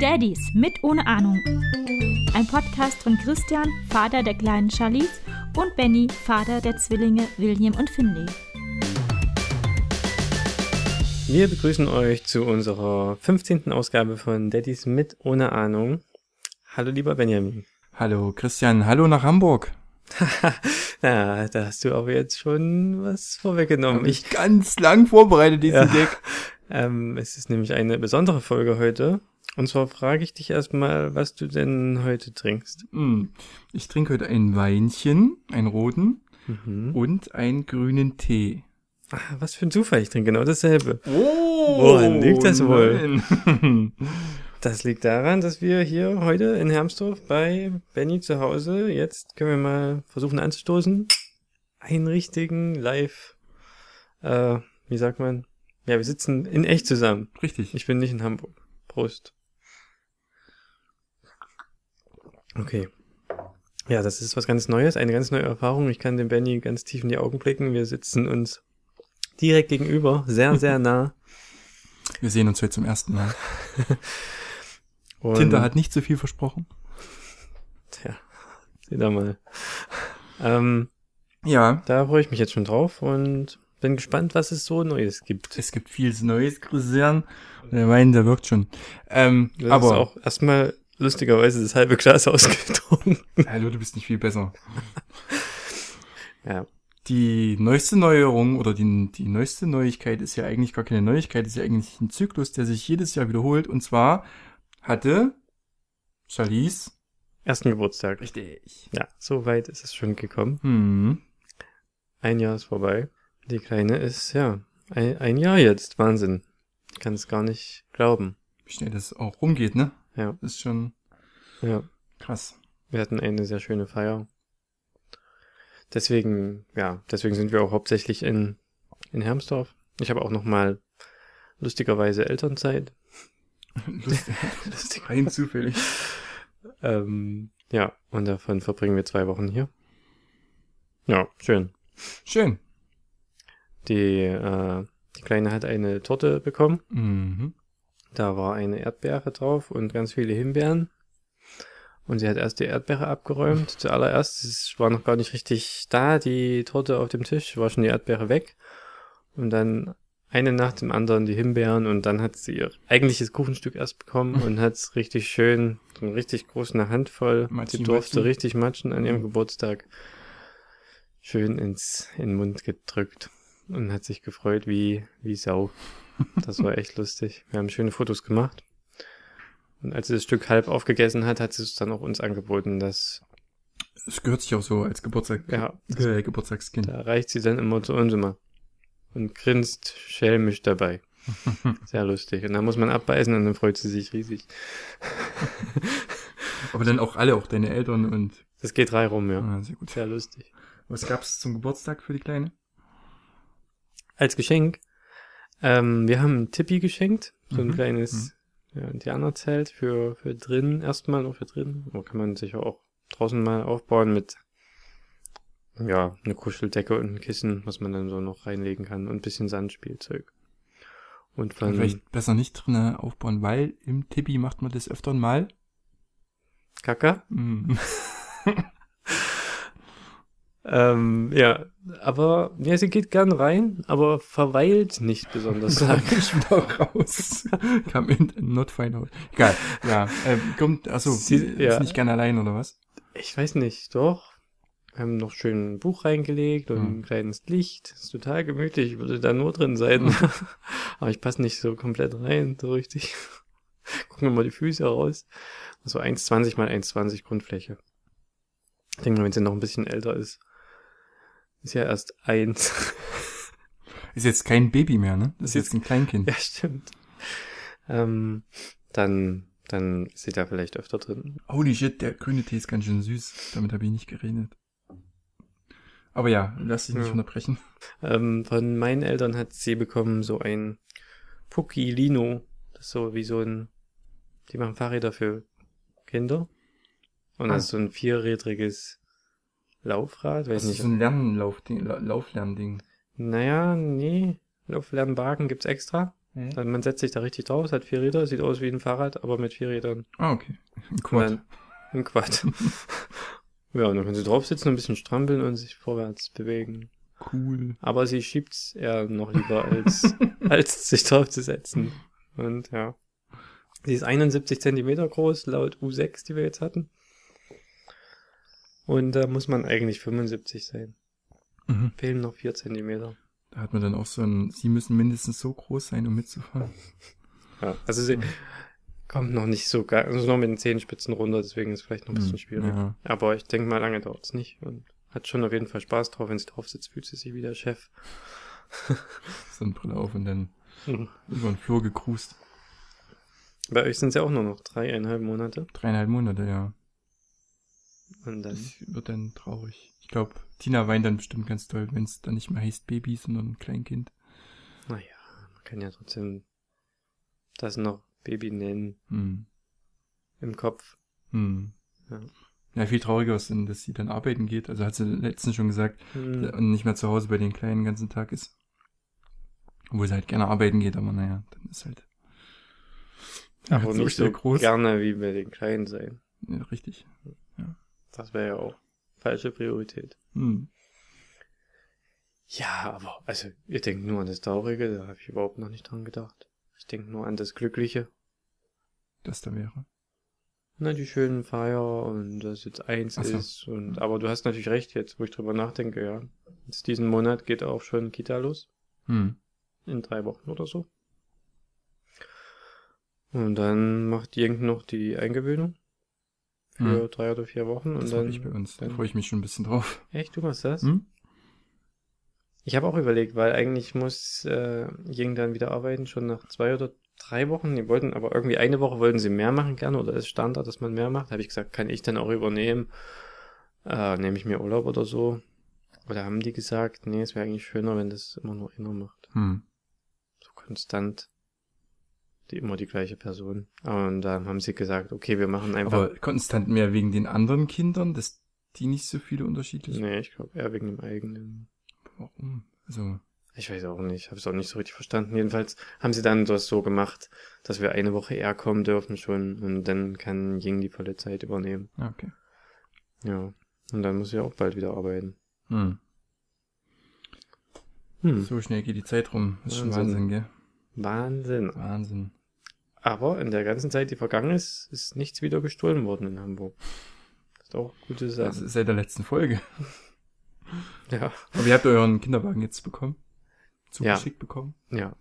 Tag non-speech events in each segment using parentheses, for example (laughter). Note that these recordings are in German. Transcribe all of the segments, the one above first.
Daddies mit ohne Ahnung. Ein Podcast von Christian, Vater der kleinen Charlize, und Benny, Vater der Zwillinge William und Finley. Wir begrüßen euch zu unserer 15. Ausgabe von Daddies mit ohne Ahnung. Hallo lieber Benjamin. Hallo Christian, hallo nach Hamburg. (laughs) ja, da hast du aber jetzt schon was vorweggenommen. Hab ich ganz lang vorbereitet, diesen Ja. Deck. (laughs) Ähm, es ist nämlich eine besondere Folge heute. Und zwar frage ich dich erstmal, was du denn heute trinkst. Hm. Ich trinke heute ein Weinchen, einen roten Mhm. und einen grünen Tee. Ah, was für ein Zufall, ich trinke genau dasselbe. Oh, Woran liegt das wohl? (laughs) Das liegt daran, dass wir hier heute in Hermsdorf bei Benny zu Hause, jetzt können wir mal versuchen anzustoßen, einen richtigen Live, äh, wie sagt man? Ja, wir sitzen in echt zusammen. Richtig. Ich bin nicht in Hamburg. Prost. Okay. Ja, das ist was ganz Neues, eine ganz neue Erfahrung. Ich kann dem Benny ganz tief in die Augen blicken. Wir sitzen uns direkt gegenüber, sehr, sehr (laughs) nah. Wir sehen uns heute zum ersten Mal. (laughs) Und, Tinder hat nicht so viel versprochen. Tja, seht ihr mal. Ähm, Ja, da freue ich mich jetzt schon drauf und bin gespannt, was es so Neues gibt. es gibt vieles Neues, Christian. Der Wein, der wirkt schon. Ähm, Das ist aber, auch erstmal lustigerweise das halbe Glas (laughs) ausgetrunken. hallo, du bist nicht viel besser. (laughs) Ja, Die neueste Neuerung oder die, die neueste Neuigkeit ist ja eigentlich gar keine Neuigkeit, ist ja eigentlich ein Zyklus, der sich jedes Jahr wiederholt. Und zwar hatte Charlize. ersten Geburtstag. Richtig. Ja, so weit ist es schon gekommen. Hm. Ein Jahr ist vorbei. Die Kleine ist, ja, ein, ein Jahr jetzt. Wahnsinn. Ich kann es gar nicht glauben. Wie schnell das auch rumgeht, ne? Ja, Das ist schon ja. krass. Wir hatten eine sehr schöne Feier. Deswegen, ja, deswegen sind wir auch hauptsächlich in, in Hermsdorf. Ich habe auch noch mal lustigerweise Elternzeit. (laughs) Lustig. Lustig. Rein zufällig. (laughs) Ähm, ja, und davon verbringen wir zwei Wochen hier. Ja, schön. Schön. Die, äh, die Kleine hat eine Torte bekommen. Mhm. Da war eine Erdbeere drauf und ganz viele Himbeeren. Und sie hat erst die Erdbeere abgeräumt. Zuallererst, es war noch gar nicht richtig da, die Torte auf dem Tisch, war schon die Erdbeere weg. Und dann eine nach dem anderen die Himbeeren und dann hat sie ihr eigentliches Kuchenstück erst bekommen (laughs) und hat es richtig schön, so eine richtig große Handvoll. Matschen, sie durfte matschen. richtig matschen an ihrem Mhm. Geburtstag. Schön ins, in den Mund gedrückt und hat sich gefreut wie, wie Sau. Das war echt (laughs) lustig. Wir haben schöne Fotos gemacht. Und als sie das Stück halb aufgegessen hat, hat sie es dann auch uns angeboten, dass Es gehört sich auch so als Geburtstag, Ja. äh, Geburtstagskind. da reicht sie dann immer zu uns immer und grinst schelmisch dabei. (laughs) Sehr lustig. Und dann muss man abbeißen und dann freut sie sich riesig. (laughs) Aber dann auch alle, auch deine Eltern und Das geht drei rum, ja. ah, sehr gut. Sehr lustig. Was gab's zum Geburtstag für die Kleine? Als Geschenk, ähm, wir haben ein Tippi geschenkt, so ein Mhm. kleines ja, Indianerzelt für, für drin, erstmal noch für drin. Da kann man sich auch draußen mal aufbauen mit, ja, eine Kuscheldecke und ein Kissen, was man dann so noch reinlegen kann und ein bisschen Sandspielzeug. Und von, Vielleicht besser nicht drinnen aufbauen, weil im Tippi macht man das öfter mal. Kaka? Mm. (laughs) (laughs) Ähm, ja, aber, ja, sie geht gern rein, aber verweilt nicht besonders (laughs) Sag lang. ich wieder raus. Kam in not find out. Egal. Ja, ähm, kommt, achso, Sie- ja. ist nicht gerne allein, oder was? Ich weiß nicht, doch. Wir haben noch schön ein Buch reingelegt und ein kleines Licht. Ist total gemütlich, ich würde da nur drin sein. (laughs) Aber ich passe nicht so komplett rein, so richtig. (laughs) Gucken wir mal die Füße raus. So 1,20 mal 1,20 Grundfläche. Ich denke mal, wenn sie noch ein bisschen älter ist. Ist ja erst eins. (laughs) Ist jetzt kein Baby mehr, ne? Das ist jetzt ein Kleinkind. ja, stimmt. Ähm, dann, dann ist sie da vielleicht öfter drin. Holy shit, der grüne Tee ist ganz schön süß. Damit habe ich nicht gerechnet. Aber ja, lass dich nicht Ja. unterbrechen. Ähm, von meinen Eltern hat sie bekommen so ein Pukilino. Das ist so wie so ein, die machen Fahrräder für Kinder. Und Ah. das ist so ein vierrädriges Laufrad, weiß Das ist nicht. so ein Lernlaufding, La- Lauflernding. Naja, nee. Lauflernwagen gibt's extra. Dann man setzt sich da richtig drauf, es hat vier Räder, sieht aus wie ein Fahrrad, aber mit vier Rädern. Ah, okay. Ein Quad. Ein Quad. (laughs) ja, und dann können sie drauf sitzen, ein bisschen strampeln und sich vorwärts bewegen. Cool. Aber sie schiebt's eher noch lieber, als, (laughs) als sich drauf zu setzen. Und ja. Sie ist 71 Zentimeter groß, laut U6, die wir jetzt hatten. Und da muss man eigentlich 75 sein. Mhm. Fehlen noch 4 Zentimeter. Da hat man dann auch so ein, sie müssen mindestens so groß sein, um mitzufahren. Ja, also sie kommt noch nicht so gar, also noch mit den Zehenspitzen runter, deswegen ist es vielleicht noch ein bisschen Hm, schwierig. Ja. Aber ich denke mal, lange dauert's nicht und hat schon auf jeden Fall Spaß drauf. Wenn sie drauf sitzt, fühlt sie sich wie der Chef. (laughs) Sonnenbrille auf und dann Mhm. über den Flur gecruised. Bei euch sind es ja auch nur noch dreieinhalb Monate. Dreieinhalb Monate, ja. Und dann, Das wird dann traurig. Ich glaube, Tina weint dann bestimmt ganz toll, wenn es dann nicht mehr heißt Baby, sondern Kleinkind. naja, man kann ja trotzdem das noch Baby nennen Hm. im Kopf. Hm. Ja. Ja, viel trauriger ist dass sie dann arbeiten geht. Also hat sie letztens schon gesagt, Hm. und nicht mehr zu Hause bei den Kleinen den ganzen Tag ist. Obwohl sie halt gerne arbeiten geht, aber naja, dann ist halt. Aber so nicht so groß. gerne wie bei den Kleinen sein. Ja, richtig. Das wäre ja auch falsche Priorität. Hm. Ja, aber, also, ihr denkt nur an das Traurige, da habe ich überhaupt noch nicht dran gedacht. Ich denke nur an das Glückliche. Das da wäre. Na, die schönen Feier und dass jetzt eins so. ist und, aber du hast natürlich recht jetzt, wo ich drüber nachdenke, ja. Jetzt diesen Monat geht auch schon Kita los. Hm. In drei Wochen oder so. Und dann macht Jenk noch die Eingewöhnung. Für Hm. drei oder vier Wochen. Das und dann, ich bei uns. Da freue ich mich schon ein bisschen drauf. Echt, du machst das? Hm? Ich habe auch überlegt, weil eigentlich muss äh, Ying dann wieder arbeiten, schon nach zwei oder drei Wochen. Die wollten aber irgendwie eine Woche wollten sie mehr machen gerne oder ist Standard, dass man mehr macht. Habe ich gesagt, kann ich dann auch übernehmen? Äh, nehme ich mir Urlaub oder so? Oder haben die gesagt, nee, es wäre eigentlich schöner, wenn das immer nur einer macht. Hm. So konstant. Die immer die gleiche Person. Und dann haben sie gesagt, okay, wir machen einfach. Aber konstant mehr wegen den anderen Kindern, dass die nicht so viele unterschiedliche. nee, ich glaube eher wegen dem eigenen. Warum? Also, Ich weiß auch nicht, habe es auch nicht so richtig verstanden. Jedenfalls haben sie dann das so gemacht, dass wir eine Woche eher kommen dürfen schon und dann kann Ying die volle Zeit übernehmen. ja, okay. Ja. Und dann muss ich auch bald wieder arbeiten. Hm. Hm. So schnell geht die Zeit rum. Das ist schon Wahnsinn. Wahnsinn, gell? Wahnsinn. Wahnsinn. Aber in der ganzen Zeit, die vergangen ist, ist nichts wieder gestohlen worden in Hamburg. Das ist auch gute Das Sache. ist seit der letzten Folge. (laughs) Ja. Aber ihr habt euren Kinderwagen jetzt bekommen? Zugeschickt bekommen? Ja.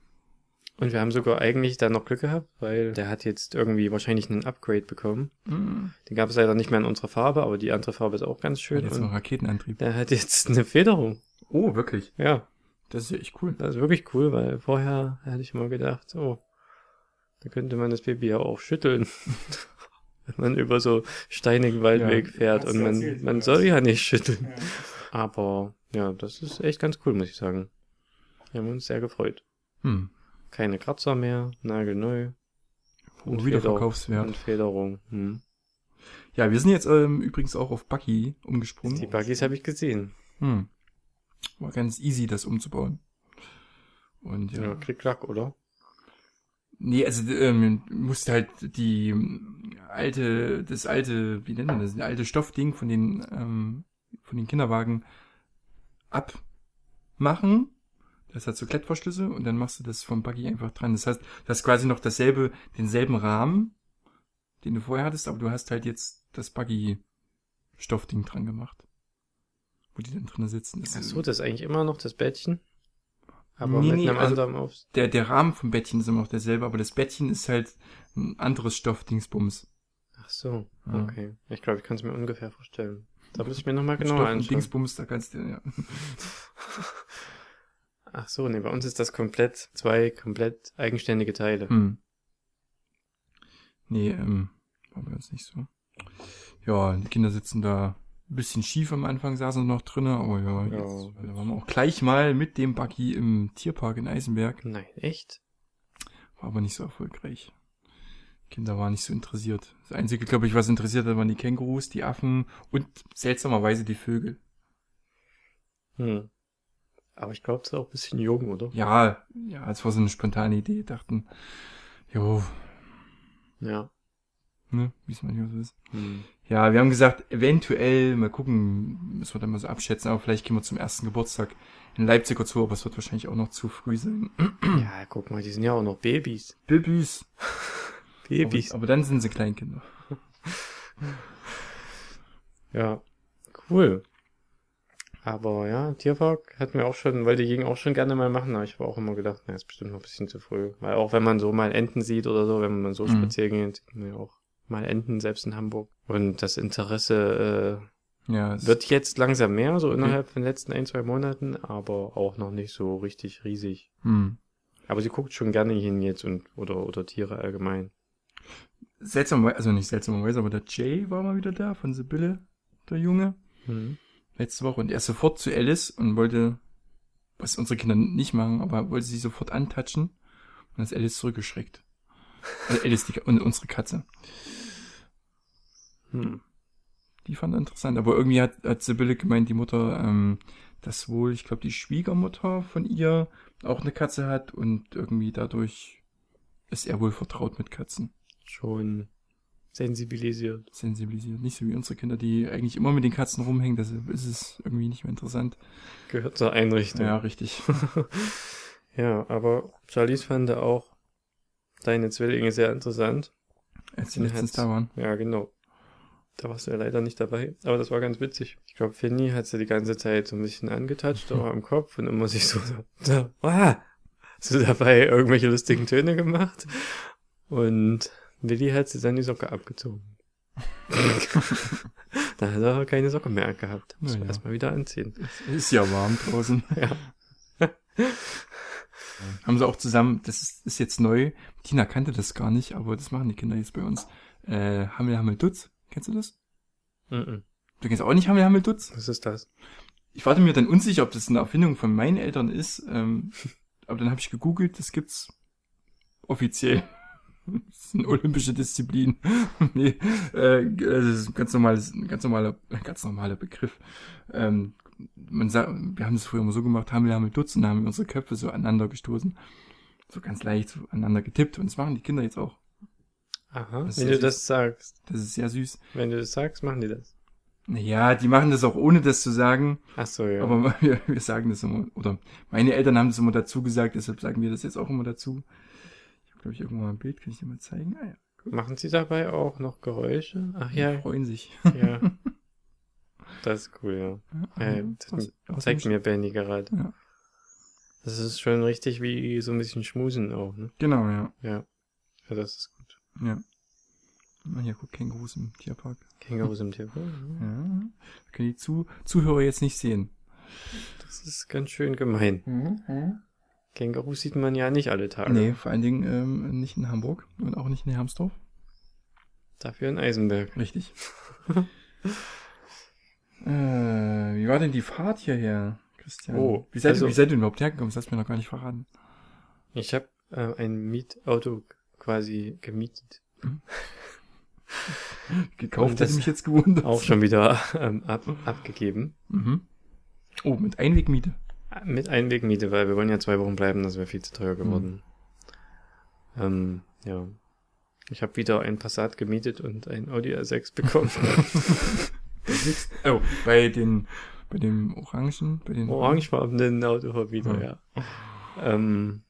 Und wir haben sogar eigentlich da noch Glück gehabt, weil der hat jetzt irgendwie wahrscheinlich einen Upgrade bekommen. Hm. Den gab es leider nicht mehr in unserer Farbe, aber die andere Farbe ist auch ganz Hat schön. jetzt noch Raketenantrieb. der hat jetzt eine Federung. Oh, wirklich? Ja. Das ist ja echt cool. Das ist wirklich cool, weil vorher hätte ich immer gedacht, oh, da könnte man das Baby ja auch schütteln. (laughs) Wenn man über so steinigen Waldweg Ja, fährt hast und man, erzählt, man ja. soll ja nicht schütteln. Aber ja, das ist echt ganz cool, muss ich sagen. Wir haben uns sehr gefreut. Hm. Keine Kratzer mehr, nagelneu. Hoher Und Wiederverkaufswert. Und Federung. Hm. Ja, wir sind jetzt ähm, übrigens auch auf Buggy umgesprungen. Die Buggies habe ich gesehen. Hm. War ganz easy, das umzubauen. Und ja. Ja, Klick-Klack, oder? Nee, also ähm, musste halt die ähm, alte, das alte, wie nennt man das, das alte Stoffding von den, ähm, von den Kinderwagen abmachen. Das hat so Klettverschlüsse und dann machst du das vom Buggy einfach dran. Das heißt, du hast quasi noch dasselbe, denselben Rahmen, den du vorher hattest, aber du hast halt jetzt das Buggy-Stoffding dran gemacht. Wo die dann drinnen sitzen. Das Ach so, das ist eigentlich immer noch das Bettchen. Aber Nee, mit nee, einem also- anderen auf. der, der Rahmen vom Bettchen ist immer noch derselbe, aber das Bettchen ist halt ein anderes Stoffdingsbums. Ach so, Ja. okay. Ich glaube, ich kann es mir ungefähr vorstellen. Da muss ich mir nochmal genauer anschauen. Dingsbums, da kannst du, ja. (laughs) Ach so, nee, bei uns ist das komplett, zwei komplett eigenständige Teile. Hm. Nee, ähm, war bei uns nicht so. Ja, die Kinder sitzen da ein bisschen schief am Anfang, saßen noch drinnen, aber ja, jetzt da waren wir auch gleich mal mit dem Buggy im Tierpark in Eisenberg. Nein, echt? War aber nicht so erfolgreich. Kinder waren nicht so interessiert. Das Einzige, glaube ich, was interessiert hat, waren die Kängurus, die Affen und seltsamerweise die Vögel. Hm. Aber ich glaube, es ist auch ein bisschen jung, oder? Ja, ja, es war so eine spontane Idee. Dachten, jo, Ja. ne, wie es manchmal so ist. Hm. Ja, wir haben gesagt, eventuell, mal gucken, müssen wir dann mal so abschätzen, aber vielleicht gehen wir zum ersten Geburtstag in Leipzig oder so, aber es wird wahrscheinlich auch noch zu früh sein. (clears throat) Ja, guck mal, die sind ja auch noch Babys. Babys. (laughs) Babys. Aber, aber dann sind sie Kleinkinder. (laughs) Ja, cool. Aber ja, Tierpark hat mir auch schon, weil die gingen auch schon gerne mal machen, aber ich habe auch immer gedacht, na, ist bestimmt noch ein bisschen zu früh. Weil auch wenn man so mal Enten sieht oder so, wenn man so Mhm. spazieren geht, sieht man ja auch mal Enten, selbst in Hamburg. Und das Interesse Ja, äh, es wird jetzt langsam mehr, so Okay. innerhalb von den letzten ein, zwei Monaten, aber auch noch nicht so richtig riesig. hm. Aber sie guckt schon gerne hin jetzt und oder oder Tiere allgemein. seltsamerweise, also nicht seltsamerweise, aber der Jay war mal wieder da von Sibylle, der Junge, Mhm. Letzte Woche und er ist sofort zu Alice und wollte, was unsere Kinder nicht machen, aber wollte sie sofort antatschen und dann ist Alice zurückgeschreckt. Also Alice die, und unsere Katze. Hm. Die fand er interessant. Aber irgendwie hat, hat Sibylle gemeint, die Mutter, ähm, dass wohl, ich glaube, die Schwiegermutter von ihr auch eine Katze hat und irgendwie dadurch ist er wohl vertraut mit Katzen. Schon sensibilisiert. Sensibilisiert. Nicht so wie unsere Kinder, die eigentlich immer mit den Katzen rumhängen, deshalb ist es irgendwie nicht mehr interessant. Gehört zur Einrichtung. Ja, richtig. (laughs) Ja, aber Charlies fand auch deine Zwillinge sehr interessant. Als die Den letztens da waren. Ja, genau. Da warst du ja leider nicht dabei. Aber das war ganz witzig. Ich glaube, Finny hat sie die ganze Zeit so ein bisschen angetatscht, auch (laughs) am Kopf und immer sich so, so, so ah, so dabei irgendwelche lustigen Töne gemacht. Und Willi hat sie dann die Socke abgezogen. (laughs) da hat er keine Socke mehr gehabt. Muss Na man ja. erstmal wieder anziehen. Es ist ja warm draußen. (laughs) Ja. (laughs) Haben sie auch zusammen, das ist, ist jetzt neu. Tina kannte das gar nicht, aber das machen die Kinder jetzt bei uns. Äh, Hammel, Hammel, Dutz. Kennst du das? Mhm. Du kennst auch nicht Hammel, Hammel, Dutz? Was ist das? Ich war mir dann unsicher, ob das eine Erfindung von meinen Eltern ist. Ähm, aber dann habe ich gegoogelt, das gibt's offiziell. (laughs) Das ist eine olympische Disziplin. (laughs) nee, äh, das ist ein ganz normales, ein ganz normaler, ganz normaler Begriff. Ähm, man sagt, wir haben das früher immer so gemacht, haben wir haben Dutz und haben wir unsere Köpfe so aneinander gestoßen. So ganz leicht so aneinander getippt und das machen die Kinder jetzt auch. Aha, wenn du ja das sagst. Das ist sehr süß. Wenn du das sagst, machen die das. Naja, die machen das auch ohne das zu sagen. Ach so, ja. Aber (laughs) wir, wir sagen das immer, oder meine Eltern haben das immer dazu gesagt, deshalb sagen wir das jetzt auch immer dazu. Glaube ich, irgendwann mal ein Bild, kann ich dir mal zeigen? Ah ja, Machen sie dabei auch noch Geräusche? Ach die ja, freuen sich. ja. (laughs) Das ist cool, ja. Äh, das Aus- aus zeigt dem- mir Benny gerade. Ja. Das ist schon richtig wie so ein bisschen Schmusen auch, ne? Genau, ja. Ja. Ja, das ist gut. Ja. Ah, Hier, guck, Kängurus im Tierpark. Kängurus im (laughs) Tier. Ja. Können die Zu Zuhörer jetzt nicht sehen. Das ist ganz schön gemein. Kängurus sieht man ja nicht alle Tage. Nee, vor allen Dingen ähm, nicht in Hamburg und auch nicht in Hermsdorf. Dafür in Eisenberg. Richtig. (laughs) äh, wie war denn die Fahrt hierher, Christian? Oh, wie, seid also- wie seid ihr denn überhaupt hergekommen? Das hast du mir noch gar nicht verraten. Ich habe äh, ein Mietauto quasi gemietet. (laughs) Gekauft Und hätte mich jetzt gewundert. Auch schon wieder ähm, ab, abgegeben. Mhm. Oh, mit Einwegmiete. Mit Einwegmiete, weil wir wollen ja zwei Wochen bleiben, das wäre viel zu teuer geworden. Ähm, ja. Ich habe wieder ein Passat gemietet und ein Audi A6 bekommen. (laughs) Oh, bei den, bei dem Orangen, bei den Orangefarbenen Auto wieder, Ja. ja. Ähm,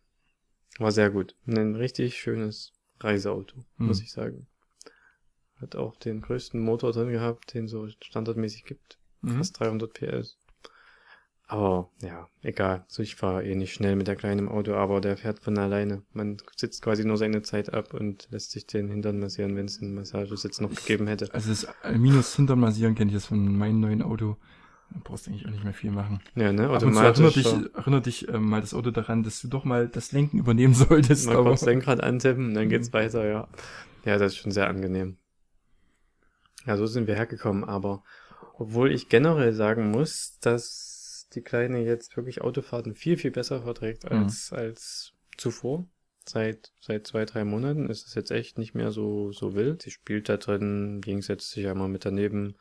war sehr gut. Ein richtig schönes Reiseauto, Hm. muss ich sagen. Hat auch den größten Motor drin gehabt, den so standardmäßig gibt. Mhm. Fast 300 PS. Aber ja, egal. So, ich fahre eh nicht schnell mit der kleinen im Auto, aber der fährt von alleine. Man sitzt quasi nur seine Zeit ab und lässt sich den Hintern massieren, wenn es einen Massagesitz noch gegeben hätte. Also das Minus hinterm Massieren kenne ich das von meinem neuen Auto. Da brauchst du eigentlich auch nicht mehr viel machen. Ja, ne? Zu erinnert Automatisch. dich, erinnert dich ähm, mal das Auto daran, dass du doch mal das Lenken übernehmen (laughs) solltest. Mal aber- kurz Lenkrad antippen, dann geht's Mhm. weiter, ja. Ja, das ist schon sehr angenehm. Ja, so sind wir hergekommen, aber obwohl ich generell sagen muss, dass die Kleine jetzt wirklich Autofahrten viel, viel besser verträgt Mhm. als, als zuvor. Seit, seit zwei, drei Monaten ist es jetzt echt nicht mehr so, so wild. Sie spielt da drin, setzt sich ja mal mit daneben.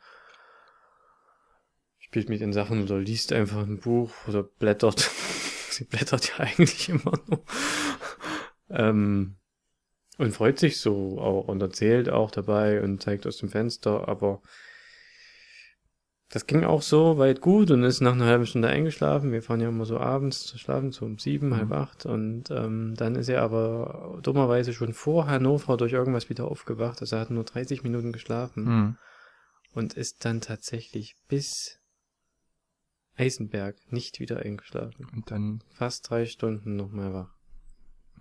spielt mit den Sachen oder liest einfach ein Buch oder blättert. (laughs) Sie blättert ja eigentlich immer nur. ähm, und freut sich so auch und erzählt auch dabei und zeigt aus dem Fenster, aber das ging auch so weit gut und ist nach einer halben Stunde eingeschlafen. Wir fahren ja immer so abends zu schlafen, so um sieben, Mhm. halb acht. Und ähm, dann ist er aber dummerweise schon vor Hannover durch irgendwas wieder aufgewacht. Also er hat nur 30 Minuten geschlafen Hm. und ist dann tatsächlich bis Eisenberg nicht wieder eingeschlafen. Und dann, Fast drei Stunden noch mal wach.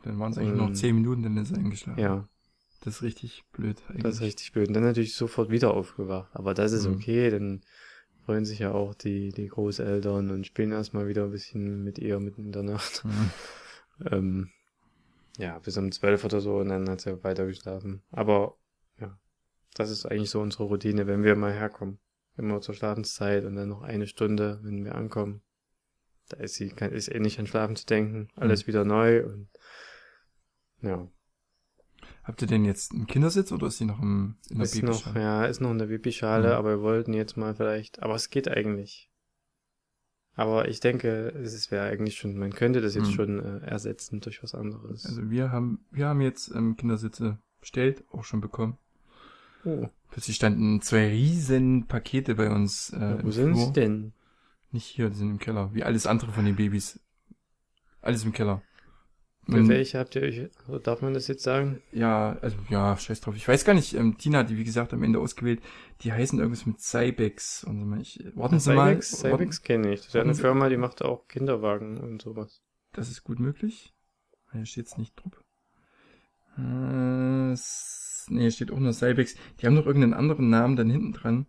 dann waren es eigentlich nur noch zehn Minuten, dann ist er eingeschlafen. Ja, Das ist richtig blöd eigentlich. das ist richtig blöd. Und dann natürlich sofort wieder aufgewacht. Aber das ist Mhm. okay, dann freuen sich ja auch die, die Großeltern und spielen erstmal wieder ein bisschen mit ihr mitten in der Nacht. Hm. (laughs) Ähm, ja, bis um zwölf oder so und dann hat sie weiter geschlafen. Aber ja, das ist eigentlich so unsere Routine, wenn wir mal herkommen. Immer zur Schlafenszeit und dann noch eine Stunde, wenn wir ankommen. Da ist sie, kann, ist eh nicht an Schlafen zu denken. Alles wieder neu und ja, Habt ihr denn jetzt einen Kindersitz oder ist sie noch im, in der ist noch, Babyschale? ja, ist noch in der Babyschale, Mhm. aber wir wollten jetzt mal vielleicht, aber es geht eigentlich. Aber ich denke, es wäre eigentlich schon, man könnte das jetzt Mhm. schon äh, ersetzen durch was anderes. Also wir haben, wir haben jetzt ähm, Kindersitze bestellt, auch schon bekommen. oh, Plötzlich standen zwei riesen Pakete bei uns äh, wo im sind Flur. sie denn? Nicht hier, die sind im Keller. Wie alles andere von den Babys. Alles im Keller. Für Und- welche habt ihr euch, darf man das jetzt sagen? Ja, also ja, scheiß drauf. Ich weiß gar nicht, ähm, Tina hat die, wie gesagt, am Ende ausgewählt. Die heißen irgendwas mit Cybex. Und so ich, warten Sie mal. Cybex, kenne ich. Das ist ja eine Firma, die macht auch Kinderwagen und sowas. Das ist gut möglich. Hier steht's nicht drauf. Äh, nee, hier steht auch nur Cybex. Die haben noch irgendeinen anderen Namen dann hinten dran.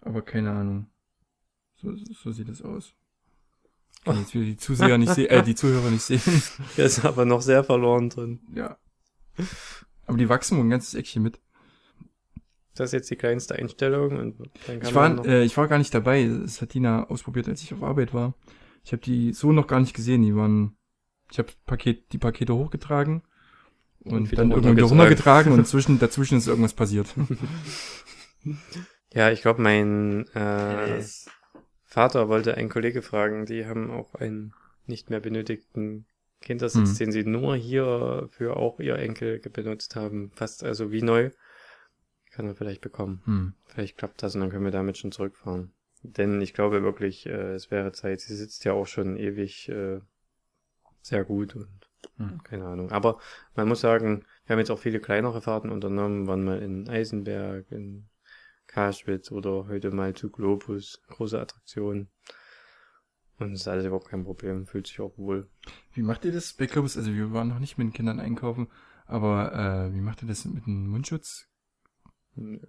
Aber keine Ahnung. So, so sieht es aus. Kann jetzt wieder die Zuseher nicht sehen, äh, die Zuhörer nicht sehen. Hier ist aber noch sehr verloren drin. ja. Aber die wachsen wohl ein ganzes Eckchen mit. Das ist jetzt die kleinste Einstellung und dann kann Ich war, noch, äh, ich war gar nicht dabei. Das hat Tina ausprobiert, als ich auf Arbeit war. Ich habe die so noch gar nicht gesehen. Die waren, ich habe Paket, die Pakete hochgetragen und, Und wieder dann irgendwie wieder runtergetragen. runtergetragen und (laughs) zwischen, dazwischen ist irgendwas passiert. ja, ich glaube, mein äh, Vater wollte einen Kollege fragen, die haben auch einen nicht mehr benötigten Kindersitz, Hm. den sie nur hier für auch ihr Enkel benutzt haben. Fast also wie neu. Kann er vielleicht bekommen. Hm. Vielleicht klappt das und dann können wir damit schon zurückfahren. Denn ich glaube wirklich, äh, es wäre Zeit. Sie sitzt ja auch schon ewig äh, sehr gut und Hm. keine Ahnung. Aber man muss sagen, wir haben jetzt auch viele kleinere Fahrten unternommen, waren mal in Eisenberg, in Karschwitz oder heute mal zu Globus, große Attraktion. Und es ist alles überhaupt kein Problem, fühlt sich auch wohl. Wie macht ihr das bei Globus? Also wir waren noch nicht mit den Kindern einkaufen, aber äh, wie macht ihr das mit dem Mundschutz?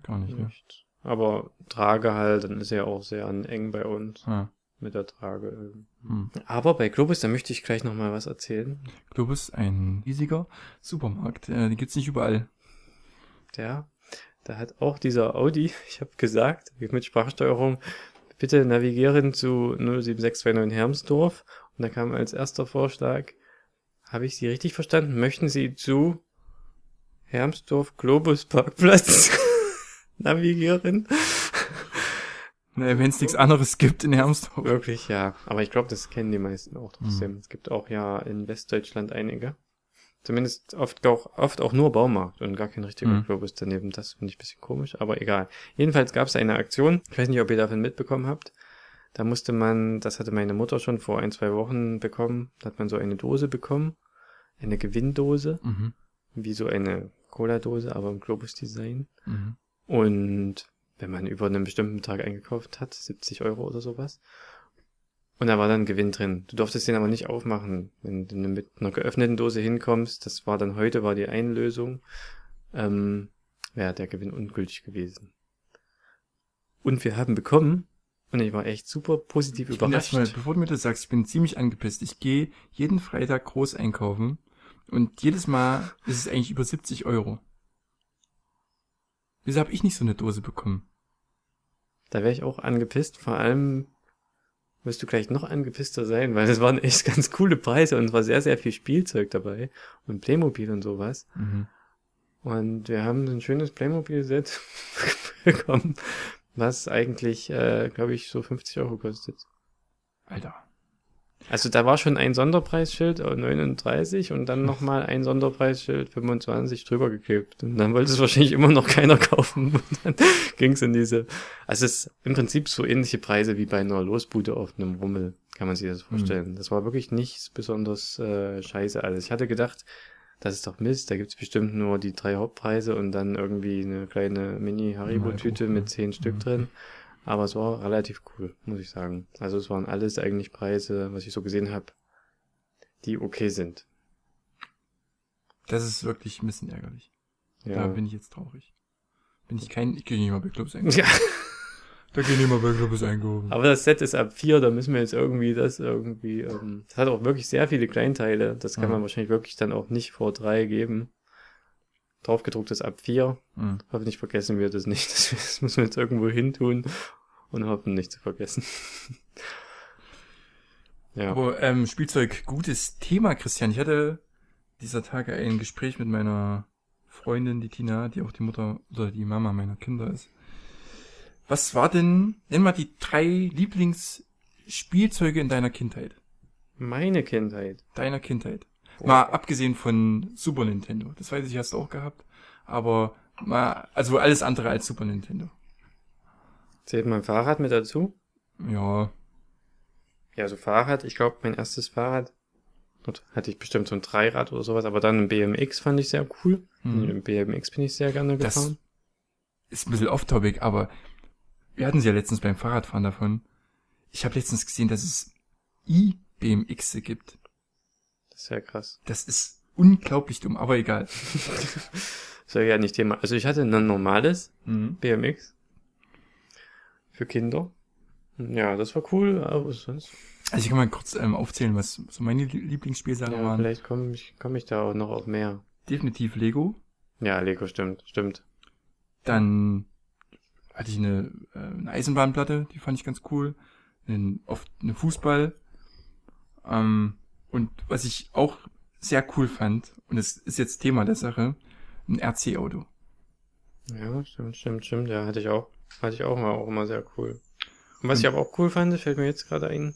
Gar nicht, ne? Nicht. Aber Trage halt, dann ist er auch sehr an- eng bei uns Ah, mit der Trage. hm. Aber bei Globus, da möchte ich gleich noch mal was erzählen. Globus, ein riesiger Supermarkt. Äh, die gibt's nicht überall. Ja, da hat auch dieser Audi, (laughs) ich habe gesagt, mit Sprachsteuerung, bitte navigieren zu 07629 Hermsdorf. Und da kam als erster Vorschlag, habe ich Sie richtig verstanden? Möchten Sie zu Hermsdorf Globus Parkplatz (laughs) navigieren? (laughs) Naja, wenn es nichts anderes gibt in Hermsdorf. Wirklich, ja. Aber ich glaube, das kennen die meisten auch trotzdem. Es gibt auch ja in Westdeutschland einige. Zumindest oft auch, oft auch nur Baumarkt und gar kein richtiger Mhm. Globus daneben. Das finde ich ein bisschen komisch, aber egal. Jedenfalls gab es eine Aktion. Ich weiß nicht, ob ihr davon mitbekommen habt. Da musste man, das hatte meine Mutter schon vor ein, zwei Wochen bekommen, da hat man so eine Dose bekommen. Eine Gewinndose. Mhm. Wie so eine Cola-Dose, aber im Globus-Design. Mhm. Und wenn man über einen bestimmten Tag eingekauft hat, 70 Euro oder sowas. Und da war dann Gewinn drin. Du durftest den aber nicht aufmachen, wenn du mit einer geöffneten Dose hinkommst. Das war dann heute, war die Einlösung. Ähm, wäre der Gewinn ungültig gewesen. Und wir haben bekommen, und ich war echt super positiv Ich überrascht. erstmal, bevor du mir das sagst, ich bin ziemlich angepisst. Ich gehe jeden Freitag groß einkaufen und jedes Mal ist es eigentlich über 70 Euro. Wieso habe ich nicht so eine Dose bekommen? Da wäre ich auch angepisst. Vor allem wirst du gleich noch angepisster sein, weil es waren echt (laughs) ganz coole Preise und es war sehr, sehr viel Spielzeug dabei und Playmobil und sowas. Mhm. Und wir haben ein schönes Playmobil-Set (laughs) bekommen was eigentlich, äh, glaube ich, so 50 Euro kostet. Alter. Also da war schon ein Sonderpreisschild auf 39 und dann nochmal ein Sonderpreisschild 25 drüber geklebt. Und dann wollte es wahrscheinlich immer noch keiner (laughs) kaufen. Und dann (laughs) ging es in diese. Also es ist im Prinzip so ähnliche Preise wie bei einer Losbude auf einem Rummel, kann man sich das vorstellen. Das war wirklich nichts besonders äh, scheiße alles. Ich hatte gedacht, das ist doch Mist, da gibt's bestimmt nur die drei Hauptpreise und dann irgendwie eine kleine Mini-Haribo-Tüte mit zehn Stück Mhm. Aber es war relativ cool, muss ich sagen. Also es waren alles eigentlich Preise, was ich so gesehen habe, die okay sind. Das ist wirklich ein bisschen ärgerlich. Da Ja. bin ich jetzt traurig. Bin ich kein, ich gehe nicht mal bei Clubs einkaufen. ja. Da gehe ich nicht mal bei Clubs einkaufen. Aber das Set ist ab vier, da müssen wir jetzt irgendwie das irgendwie. Ähm, das hat auch wirklich sehr viele Kleinteile. Das kann Mhm. man wahrscheinlich wirklich dann auch nicht vor drei geben. Draufgedruckt ist ab vier. Mhm. Hoffentlich vergessen wir das nicht. Das, (laughs) das müssen wir jetzt irgendwo hin tun und hoffen nicht zu vergessen. (laughs) ja. Aber ähm, Spielzeug, gutes Thema, Christian. Ich hatte dieser Tage ein Gespräch mit meiner Freundin, die Tina, die auch die Mutter oder die Mama meiner Kinder ist. Was war denn, nenn mal die drei Lieblingsspielzeuge in deiner Kindheit? Meine Kindheit. Deiner Kindheit. Mal abgesehen von Super Nintendo. Das weiß ich, hast du auch gehabt. Aber mal, also alles andere als Super Nintendo. Zählt mein Fahrrad mit dazu? Ja, Ja, so Fahrrad. Ich glaube, mein erstes Fahrrad. Hatte ich bestimmt so ein Dreirad oder sowas, aber dann ein BMX fand ich sehr cool. hm. Im BMX bin ich sehr gerne Das- gefahren. ist ein bisschen off-topic, aber wir hatten sie ja letztens beim Fahrradfahren davon. Ich habe letztens gesehen, dass es i-BMX gibt. Das ist ja krass. Das ist unglaublich dumm, aber egal. (laughs) Soll ja nicht Thema. Also ich hatte ein normales Mhm. BMX für Kinder. Ja, das war cool, aber sonst. Also ich kann mal kurz ähm, aufzählen, was so meine Lie- Lieblingsspielsachen Ja, waren. vielleicht komme ich, komm ich da auch noch auf mehr. Definitiv Lego. Ja, Lego stimmt, stimmt. Dann hatte ich eine, äh, eine Eisenbahnplatte, die fand ich ganz cool. Einen, oft eine Fußball. Ähm, und was ich auch sehr cool fand, und es ist jetzt Thema der Sache, ein RC-Auto. Ja, stimmt, stimmt, stimmt. Ja, hatte ich auch. Hatte ich auch mal auch immer sehr cool. Und was Und- ich aber auch cool fand, fällt mir jetzt gerade ein,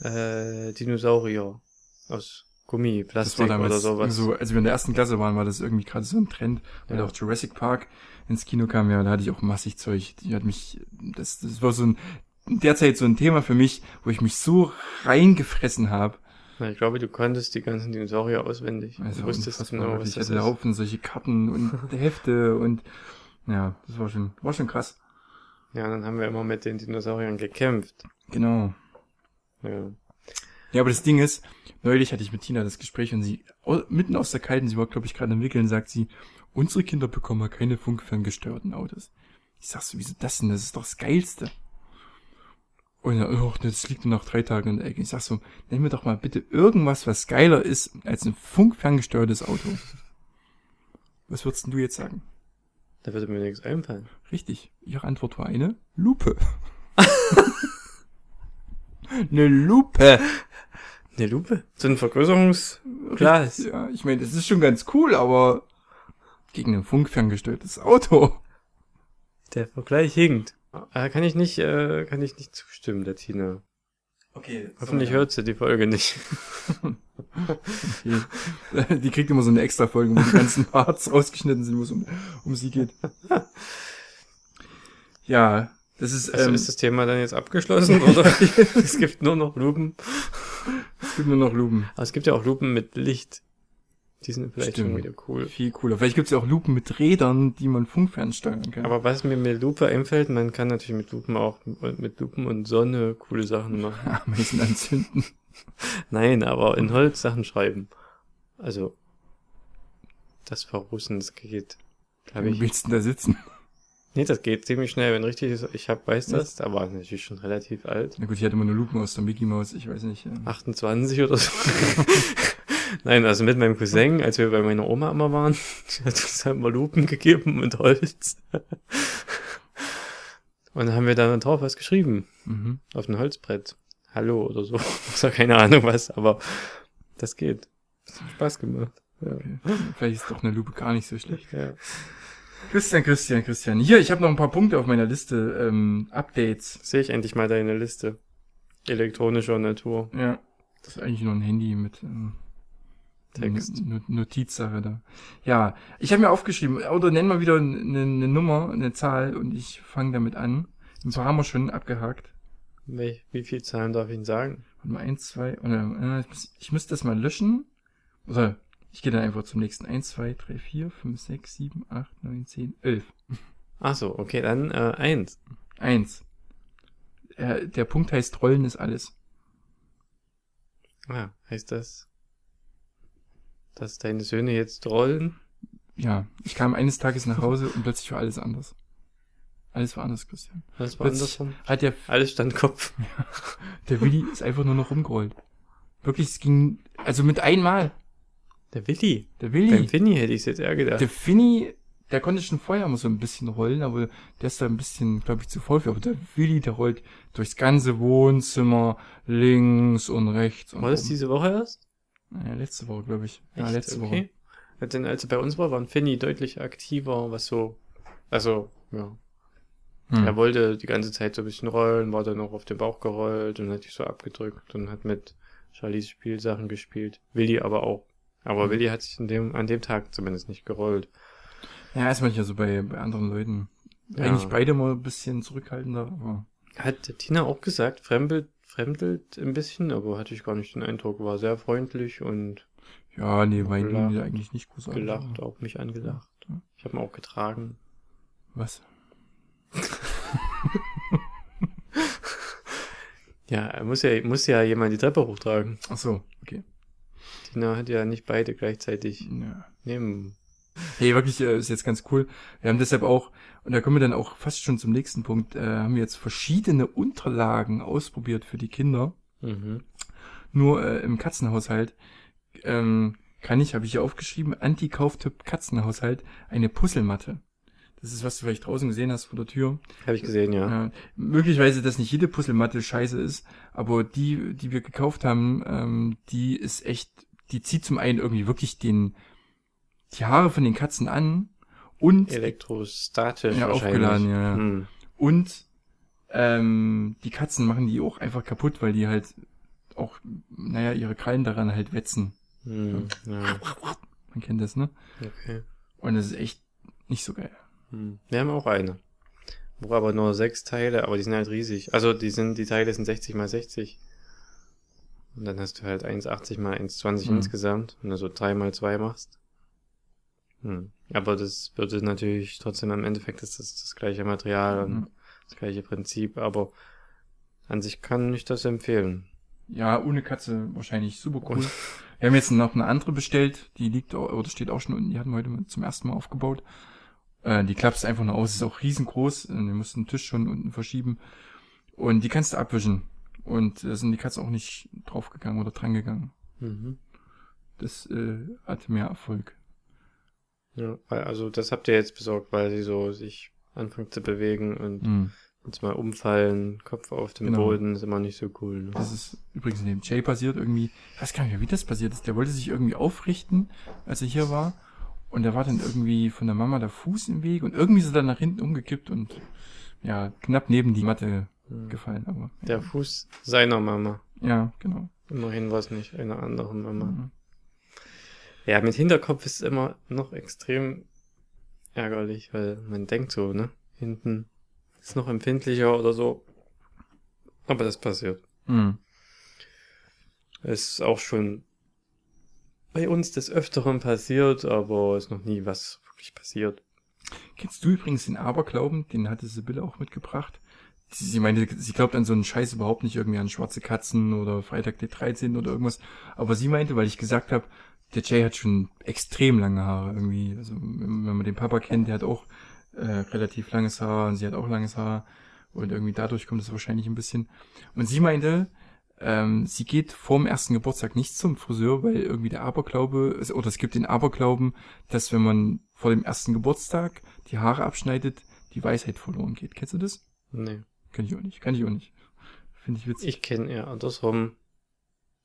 äh, Dinosaurier aus Gummi, Plastik oder sowas. so, als wir in der ersten Klasse waren, war das irgendwie gerade so ein Trend, weil Ja. auch Jurassic Park ins Kino kam, ja, da hatte ich auch massig Zeug. Die hat mich, das, das war so ein, derzeit so ein Thema für mich, wo ich mich so reingefressen habe. Ich glaube, du konntest die ganzen Dinosaurier auswendig. Also du wusstest genau, was ich das hatte. Haufen solche Karten und (laughs) Hefte und ja, das war schon, war schon krass. Ja, dann haben wir immer mit den Dinosauriern gekämpft. Genau. Ja. Ja, aber das Ding ist, neulich hatte ich mit Tina das Gespräch und sie, mitten aus der Kalten, sie war, glaube ich, gerade am Wickeln, sagt sie, unsere Kinder bekommen ja keine funkferngesteuerten Autos. Ich sag so, wieso das denn? Das ist doch das Geilste. Und ja, oh, das liegt nur nach drei Tagen in der Ecke. Ich sag so, nenn mir doch mal bitte irgendwas, was geiler ist als ein funkferngesteuertes Auto. Was würdest du jetzt sagen? Da würde mir nichts einfallen. Richtig. Ihre Antwort war eine Lupe. (laughs) eine Lupe. Eine Lupe? So ein Vergrößerungsglas. Ja, ich meine, das ist schon ganz cool, aber gegen ein funkferngesteuertes Auto. Der Vergleich hinkt. Äh, kann ich nicht, äh, kann ich nicht zustimmen, der Tina. Okay. Hoffentlich hört sie die Folge nicht. (laughs) Okay. Die kriegt immer so eine extra Folge, wo die ganzen (laughs) Parts rausgeschnitten sind, wo es um, um sie geht. Ja, das ist, Also ähm, ist das Thema dann jetzt abgeschlossen, oder? (laughs) es gibt nur noch Lupen. es gibt nur noch Lupen. Aber es gibt ja auch Lupen mit Licht. Die sind vielleicht Stimmt. schon wieder cool. Viel cooler. Vielleicht gibt's ja auch Lupen mit Rädern, die man funkfernsteuern kann. Aber was mir mit Lupe einfällt, man kann natürlich mit Lupen auch, mit Lupen und Sonne coole Sachen machen. (laughs) Ameisen anzünden. Nein, aber in Holz Sachen schreiben. Also, das Verrussen, das geht. Glaub Wie ich. willst du denn da sitzen? Nee, das geht ziemlich schnell, wenn richtig ist. Ich hab, weiß das, da war ich natürlich schon relativ alt. Na gut, ich hatte immer nur Lupen aus der Mickey Mouse, ich weiß nicht. Ja. 28 oder so. (laughs) (laughs) Nein, also mit meinem Cousin, als wir bei meiner Oma immer waren, (laughs) hat uns halt mal Lupen gegeben und Holz. Und dann haben wir da drauf was geschrieben. Mhm. Auf ein Holzbrett. Hallo oder so. (laughs) Ich hab keine Ahnung was, aber das geht. Das hat Spaß gemacht. Ja. Okay. Vielleicht ist doch eine Lupe gar nicht so schlecht. ja. Christian, Christian, Christian. Hier, ich habe noch ein paar Punkte auf meiner Liste. Ähm, Updates. Sehe ich endlich mal deine Liste. Elektronischer Natur. Ja. Das ist eigentlich nur ein Handy mit ähm, Text. N- N- Notizsache da. Ja, ich habe mir aufgeschrieben, oder nenn mal wieder eine, eine Nummer, eine Zahl und ich fange damit an. Ein paar haben wir schon abgehakt. Wie viel Zahlen darf ich Ihnen sagen? Warte mal, eins, zwei, oder, äh, ich, muss, ich müsste das mal löschen. Oder ich gehe dann einfach zum nächsten. Eins, zwei, drei, vier, fünf, sechs, sieben, acht, neun, zehn, elf. Ach so, okay, dann äh, eins. Eins. Äh, der Punkt heißt, Rollen ist alles. Ah, heißt das, dass deine Söhne jetzt rollen? Ja, ich kam eines Tages nach Hause und plötzlich war alles anders. Alles war anders, Christian. Das war Plötzlich andersrum. hat der, Alles stand Kopf. (laughs) der Willi ist einfach nur noch rumgerollt. Wirklich, es ging, also mit einmal. Der Willi. Der Willi, Beim Finny hätte ich es jetzt eher gedacht. der Finny, der konnte schon vorher mal so ein bisschen rollen, aber der ist da ein bisschen, glaube ich, zu voll für. Aber der Willi, der rollt durchs ganze Wohnzimmer, links und rechts. Und war das diese Woche erst? Naja, letzte Woche, glaube ich. Ja, Echt? letzte Woche. okay. Ja, Denn als er bei uns war, war Finny deutlich aktiver, was so, also, ja. Hm. Er wollte die ganze Zeit so ein bisschen rollen, war dann auch auf den Bauch gerollt und hat sich so abgedrückt und hat mit Charlies Spielsachen gespielt. Willi aber auch. Aber Mhm. Willi hat sich in dem, an dem Tag zumindest nicht gerollt. Ja, ist manchmal so bei, bei anderen Leuten. Ja. Eigentlich beide mal ein bisschen zurückhaltender, Hat Tina auch gesagt, fremdelt, fremdelt ein bisschen, aber hatte ich gar nicht den Eindruck, war sehr freundlich und ja, nee, bei Gelacht. eigentlich nicht groß gelacht, auch mich angelacht. Ja. Ich habe ihn auch getragen. Was? (laughs) Ja, muss ja, muss ja jemand die Treppe hochtragen. Ach so, okay. Tina hat ja nicht beide gleichzeitig Ja. nehmen. Hey, wirklich, äh, ist jetzt ganz cool. Wir haben deshalb auch, und da kommen wir dann auch fast schon zum nächsten Punkt, äh, haben wir jetzt verschiedene Unterlagen ausprobiert für die Kinder. Mhm. Nur äh, im Katzenhaushalt ähm, kann ich, habe ich hier aufgeschrieben, Anti-Kauftipp Katzenhaushalt, eine Puzzlematte. Das ist, was du vielleicht draußen gesehen hast vor der Tür. Habe ich gesehen, ja. Äh, möglicherweise, dass nicht jede Puzzlematte scheiße ist, aber die, die wir gekauft haben, ähm, die ist echt, die zieht zum einen irgendwie wirklich den, die Haare von den Katzen an und, Elektrostatisch Ja, wahrscheinlich. aufgeladen, ja, ja. Hm. und ähm, die Katzen machen die auch einfach kaputt, weil die halt auch, naja, ihre Krallen daran halt wetzen. Hm. Ja, Man kennt das, ne? okay. Und das ist echt nicht so geil. Hm. Wir haben auch eine. Wo aber nur sechs Teile, aber die sind halt riesig. Also die sind, die Teile sind 60 mal 60. Und dann hast du halt 1,80 mal 1,20 Hm. insgesamt. Und du so 3 mal 2 machst. Hm. Aber das würde natürlich trotzdem im Endeffekt ist das das gleiche Material und Mhm. das gleiche Prinzip, aber an sich kann ich das empfehlen. Ja, ohne Katze wahrscheinlich super cool. (laughs) Wir haben jetzt noch eine andere bestellt, die liegt oder steht auch schon unten, die hatten wir heute zum ersten Mal aufgebaut. Äh, die klappst einfach nur aus, ist auch riesengroß, äh, wir mussten den Tisch schon unten verschieben. Und die kannst du abwischen. Und da sind die Katzen auch nicht draufgegangen oder drangegangen. Mhm. Das äh, hatte mehr Erfolg. Ja, also das habt ihr jetzt besorgt, weil sie so sich anfangen zu bewegen und Mhm. uns mal umfallen, Kopf auf den Genau. Boden, ist immer nicht so cool. Ne? Das ist übrigens in dem Jay passiert irgendwie, ich weiß gar nicht mehr, wie das passiert ist. Der wollte sich irgendwie aufrichten, als er hier war. Und da war dann irgendwie von der Mama der Fuß im Weg und irgendwie ist er dann nach hinten umgekippt und ja, knapp neben die Matte Hm. gefallen, aber. Der Fuß seiner Mama. Ja, genau. Immerhin war es nicht einer anderen Mama. Mhm. Ja, mit Hinterkopf ist immer noch extrem ärgerlich, weil man denkt so, ne? Hinten ist noch empfindlicher oder so. Aber das passiert. Mhm. Es ist auch schon bei uns des Öfteren passiert, aber ist noch nie was wirklich passiert. Kennst du übrigens den Aberglauben? Den hatte Sibylle auch mitgebracht. Sie, sie meinte, sie glaubt an so einen Scheiß überhaupt nicht irgendwie an schwarze Katzen oder Freitag der 13. oder irgendwas. Aber sie meinte, weil ich gesagt habe, der Jay hat schon extrem lange Haare irgendwie. Also wenn man den Papa kennt, der hat auch äh, relativ langes Haar und sie hat auch langes Haar. Und irgendwie dadurch kommt es wahrscheinlich ein bisschen. Und sie meinte, ähm, sie geht vorm ersten Geburtstag nicht zum Friseur, weil irgendwie der Aberglaube, oder es gibt den Aberglauben, dass wenn man vor dem ersten Geburtstag die Haare abschneidet, die Weisheit verloren geht. Kennst du das? Nee. Kann ich auch nicht. Kann ich auch nicht. Finde ich witzig. Ich kenne eher andersrum,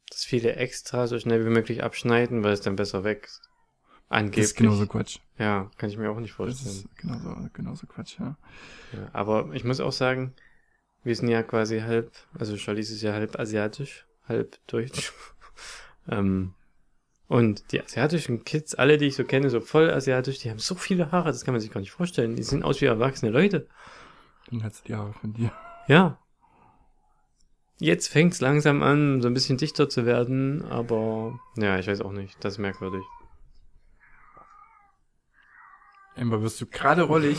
dass viele extra so schnell wie möglich abschneiden, weil es dann besser wächst. Angeblich. Das ist genauso Quatsch. Ja, kann ich mir auch nicht Das vorstellen. ist genauso, genauso Quatsch, ja. Ja, aber ich muss auch sagen, wir sind ja quasi halb, also Charlize ist ja halb asiatisch, halb deutsch. (laughs) ähm, und die asiatischen Kids, alle, die ich so kenne, so voll asiatisch, die haben so viele Haare, das kann man sich gar nicht vorstellen. Die sehen aus wie erwachsene Leute. Dann hat sie die Haare von dir. Ja. Jetzt fängt's langsam an, so ein bisschen dichter zu werden, aber ja, ich weiß auch nicht. Das ist merkwürdig. Amber, wirst du gerade rollig?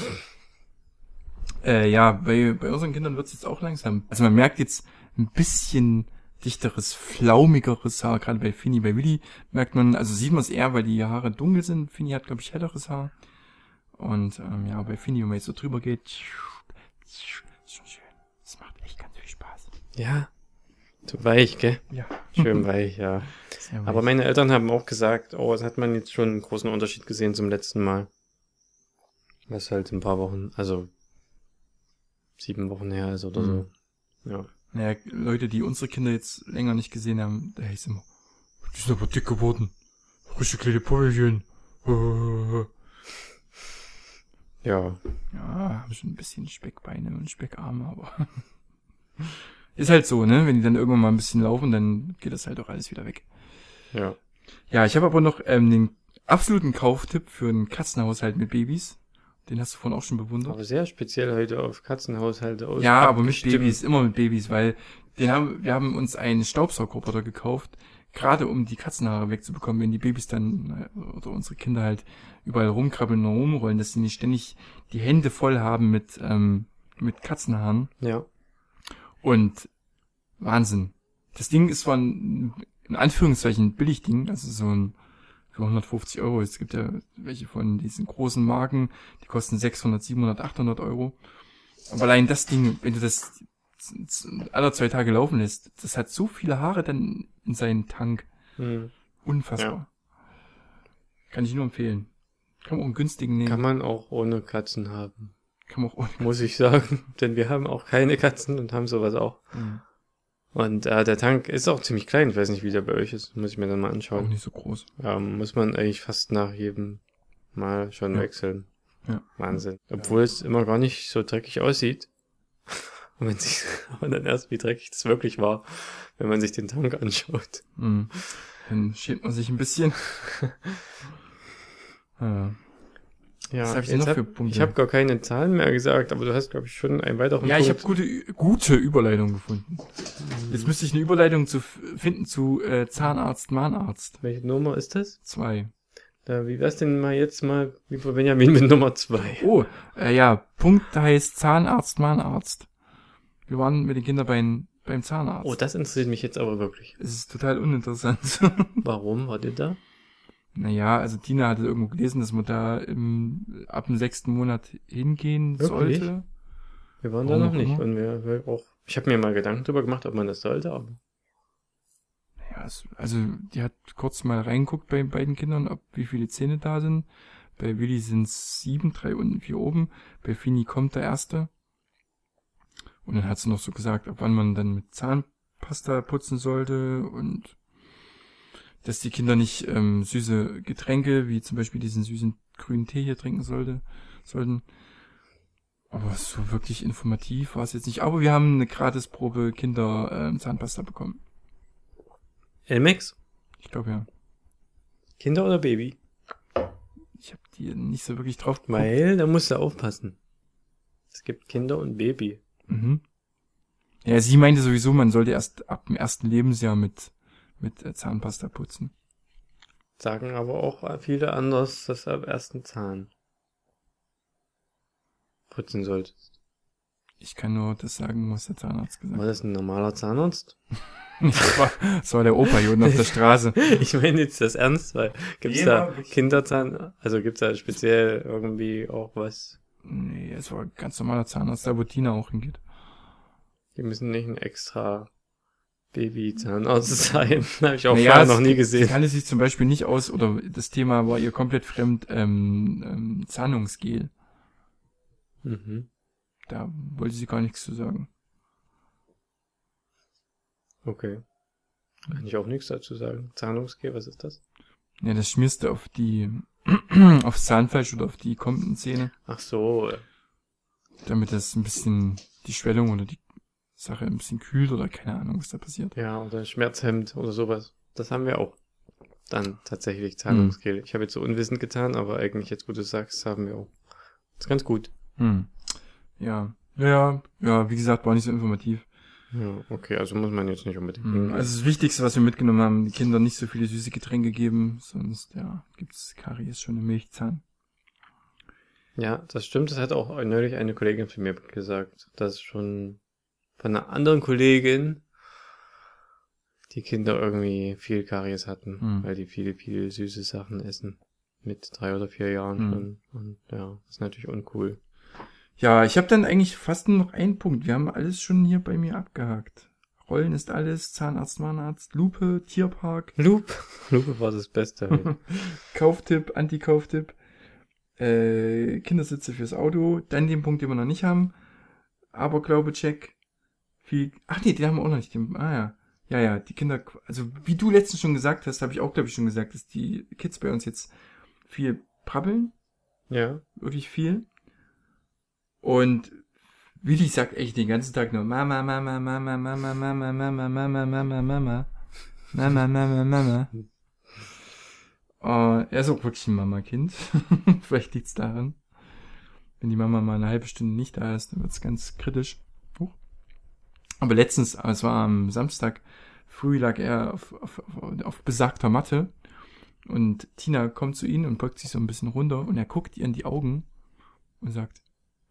Äh, ja, bei, bei unseren Kindern wird's jetzt auch langsam. Also man merkt jetzt ein bisschen dichteres, flaumigeres Haar, gerade bei Finny, bei Willi merkt man, also sieht man es eher, weil die Haare dunkel sind. Finny hat, glaube ich, helleres Haar. Und ähm, ja, bei Finny, wenn man jetzt so drüber geht, ist schon schön. Das macht echt ganz viel Spaß. Ja. So weich, gell? Ja. Schön weich, ja. Sehr Aber weich. meine Eltern haben auch gesagt, oh, es hat man jetzt schon einen großen Unterschied gesehen zum letzten Mal. Was halt ein paar Wochen, also sieben Wochen her ist oder so. Ja. Naja, Leute, die unsere Kinder jetzt länger nicht gesehen haben, da heißt immer, die sind aber dick geworden. Richtig kleine Puppelchen. Ja. Ja, haben schon ein bisschen Speckbeine und Speckarme, aber ist halt so, ne? Wenn die dann irgendwann mal ein bisschen laufen, dann geht das halt auch alles wieder weg. Ja. Ja, ich habe aber noch ähm, den absoluten Kauftipp für einen Katzenhaushalt mit Babys. Den hast du vorhin auch schon bewundert. Aber sehr speziell heute auf Katzenhaushalte aus. Ja, aber mit. Babys, immer mit Babys, weil den haben, wir haben uns einen Staubsaugerroboter gekauft, gerade um die Katzenhaare wegzubekommen, wenn die Babys dann äh, oder unsere Kinder halt überall rumkrabbeln und rumrollen, dass sie nicht ständig die Hände voll haben mit, ähm, mit Katzenhaaren. Ja. Und Wahnsinn. Das Ding ist ein, in Anführungszeichen ein Billigding, also so ein für 150 Euro. Es gibt ja welche von diesen großen Marken, die kosten 600, 700, 800 Euro. Aber allein das Ding, wenn du das alle zwei Tage laufen lässt, das hat so viele Haare dann in seinen Tank. Hm. Unfassbar. Kann ich nur empfehlen. Kann man auch einen günstigen nehmen. Kann man auch ohne Katzen haben. Kann man auch ohne. Muss ich sagen. (laughs) Denn wir haben auch keine Katzen und haben sowas auch. Mhm. Und äh, der Tank ist auch ziemlich klein. Ich weiß nicht, wie der bei euch ist. Muss ich mir dann mal Auch anschauen. nicht so groß. Ja, muss man eigentlich fast nach jedem Mal schon Ja. wechseln. Ja. Wahnsinn. Obwohl es immer gar nicht so dreckig aussieht. Und man sieht aber dann erst, wie dreckig das wirklich war, wenn man sich den Tank anschaut. Mhm. Dann schämt man sich ein bisschen. (laughs) ja. Ja, Was hab ich hab? Ich habe gar keine Zahlen mehr gesagt, aber du hast, glaube ich, schon einen weiteren Ja, ich Punkt. habe gute, gute Überleitung gefunden. Jetzt müsste ich eine Überleitung zu finden zu äh, Zahnarzt, Mahnarzt Welche Nummer ist das? 2. Da, wie wär's denn mal jetzt mal, wie bei Benjamin mit Nummer zwei? Oh, äh, ja, Punkt heißt Zahnarzt, Mahnarzt. Wir waren mit den Kindern beim, beim Zahnarzt. Oh, das interessiert mich jetzt aber wirklich. Es ist total uninteressant. (laughs) Warum wart ihr da? Naja, also Tina hatte irgendwo gelesen, dass man da im, ab dem sechsten Monat hingehen Wirklich? sollte. Wir waren Warum da noch nicht. immer. Und wir, wir auch, ich habe mir mal Gedanken drüber gemacht, ob man das sollte, aber Ja, es, also die hat kurz mal reingeguckt bei beiden Kindern, ob wie viele Zähne da sind. Bei Willi sind es sieben, drei unten, vier oben. Bei Fini kommt der erste. Und dann hat sie noch so gesagt, ab wann man dann mit Zahnpasta putzen sollte und dass die Kinder nicht ähm, süße Getränke, wie zum Beispiel diesen süßen grünen Tee hier trinken sollte, sollten. Aber so wirklich informativ war es jetzt nicht. Aber wir haben eine Gratisprobe Kinder ähm, Zahnpasta bekommen. Elmex? Ich glaube ja. Kinder oder Baby? Ich habe die nicht so wirklich drauf geguckt. Weil, da musst du aufpassen. Es gibt Kinder und Baby. Mhm. Ja, sie meinte sowieso, man sollte erst ab dem ersten Lebensjahr mit, mit äh, Zahnpasta putzen. Sagen aber auch viele anders, dass du ab ersten Zahn putzen solltest. Ich kann nur das sagen, was der Zahnarzt gesagt War hat. das ein normaler Zahnarzt? (laughs) Das war, das war der Opa unten auf der (laughs) Straße. Ich meine jetzt das ernst, weil gibt's Nee, da war Kinderzahn, also gibt's da speziell irgendwie auch was? Nee, es war ein ganz normaler Zahnarzt, da wo Tina auch hingeht. Die müssen nicht ein extra Babyzahnarzt (laughs) sein. Habe ich auch Naja, vorher noch nie Sie gesehen. kannte sich zum Beispiel nicht aus, oder das Thema war ihr komplett fremd, ähm, ähm, Zahnungsgel. Mhm. Da wollte sie gar nichts zu sagen. Okay. Kann ich auch nichts dazu sagen. Zahnungsgel, was ist das? Ja, das schmierst du auf die, (clears throat) aufs Zahnfleisch oder auf die kommenden Zähne, Ach so. damit das ein bisschen die Schwellung oder die Sache ein bisschen kühlt oder keine Ahnung, was da passiert. Ja, oder Schmerzhemd oder sowas. Das haben wir auch. Dann tatsächlich Zahnungsgel. Ich habe jetzt so unwissend getan, aber eigentlich jetzt, wo du sagst, haben wir auch. Das ist ganz gut. Hm. Ja. Ja, ja, wie gesagt, war nicht so informativ. Ja, okay, also muss man jetzt nicht unbedingt. Hm. Also das Wichtigste, was wir mitgenommen haben, die Kinder nicht so viele süße Getränke geben, sonst, ja, gibt's Karies schon im Milchzahn. Ja, das stimmt. Das hat auch neulich eine Kollegin von mir gesagt, dass schon von einer anderen Kollegin die Kinder irgendwie viel Karies hatten, Hm. weil die viel, viel süße Sachen essen. Mit drei oder vier Jahren Hm. schon. Und ja, das ist natürlich uncool. Ja, ich habe dann eigentlich fast nur noch einen Punkt. Wir haben alles schon hier bei mir abgehakt. Rollen ist alles, Zahnarzt, Mahnarzt, Lupe, Tierpark, Loop. Loop (laughs) war das Beste. (laughs) Kauftipp, Anti-Kauftipp, äh, Kindersitze fürs Auto, dann den Punkt, den wir noch nicht haben, Aberglaube-Check, viel, ach nee, den haben wir auch noch nicht, den, ah ja, ja, ja, die Kinder, also wie du letztens schon gesagt hast, habe ich auch, glaube ich, schon gesagt, dass die Kids bei uns jetzt viel brabbeln, ja. wirklich viel. Und Willi sagt echt den ganzen Tag nur Mama, Mama, Mama, Mama, Mama, Mama, Mama, Mama, Mama, Mama, Mama, Mama. Äh, er ist auch wirklich ein Mama-Kind. Vielleicht liegt's daran. Wenn die Mama mal eine halbe Stunde nicht da ist, dann wird's ganz kritisch. Aber letztens, es war am Samstag, früh lag er auf, auf, auf, auf besagter Matte und Tina kommt zu ihm und beugt sich so ein bisschen runter und er guckt ihr in die Augen und sagt,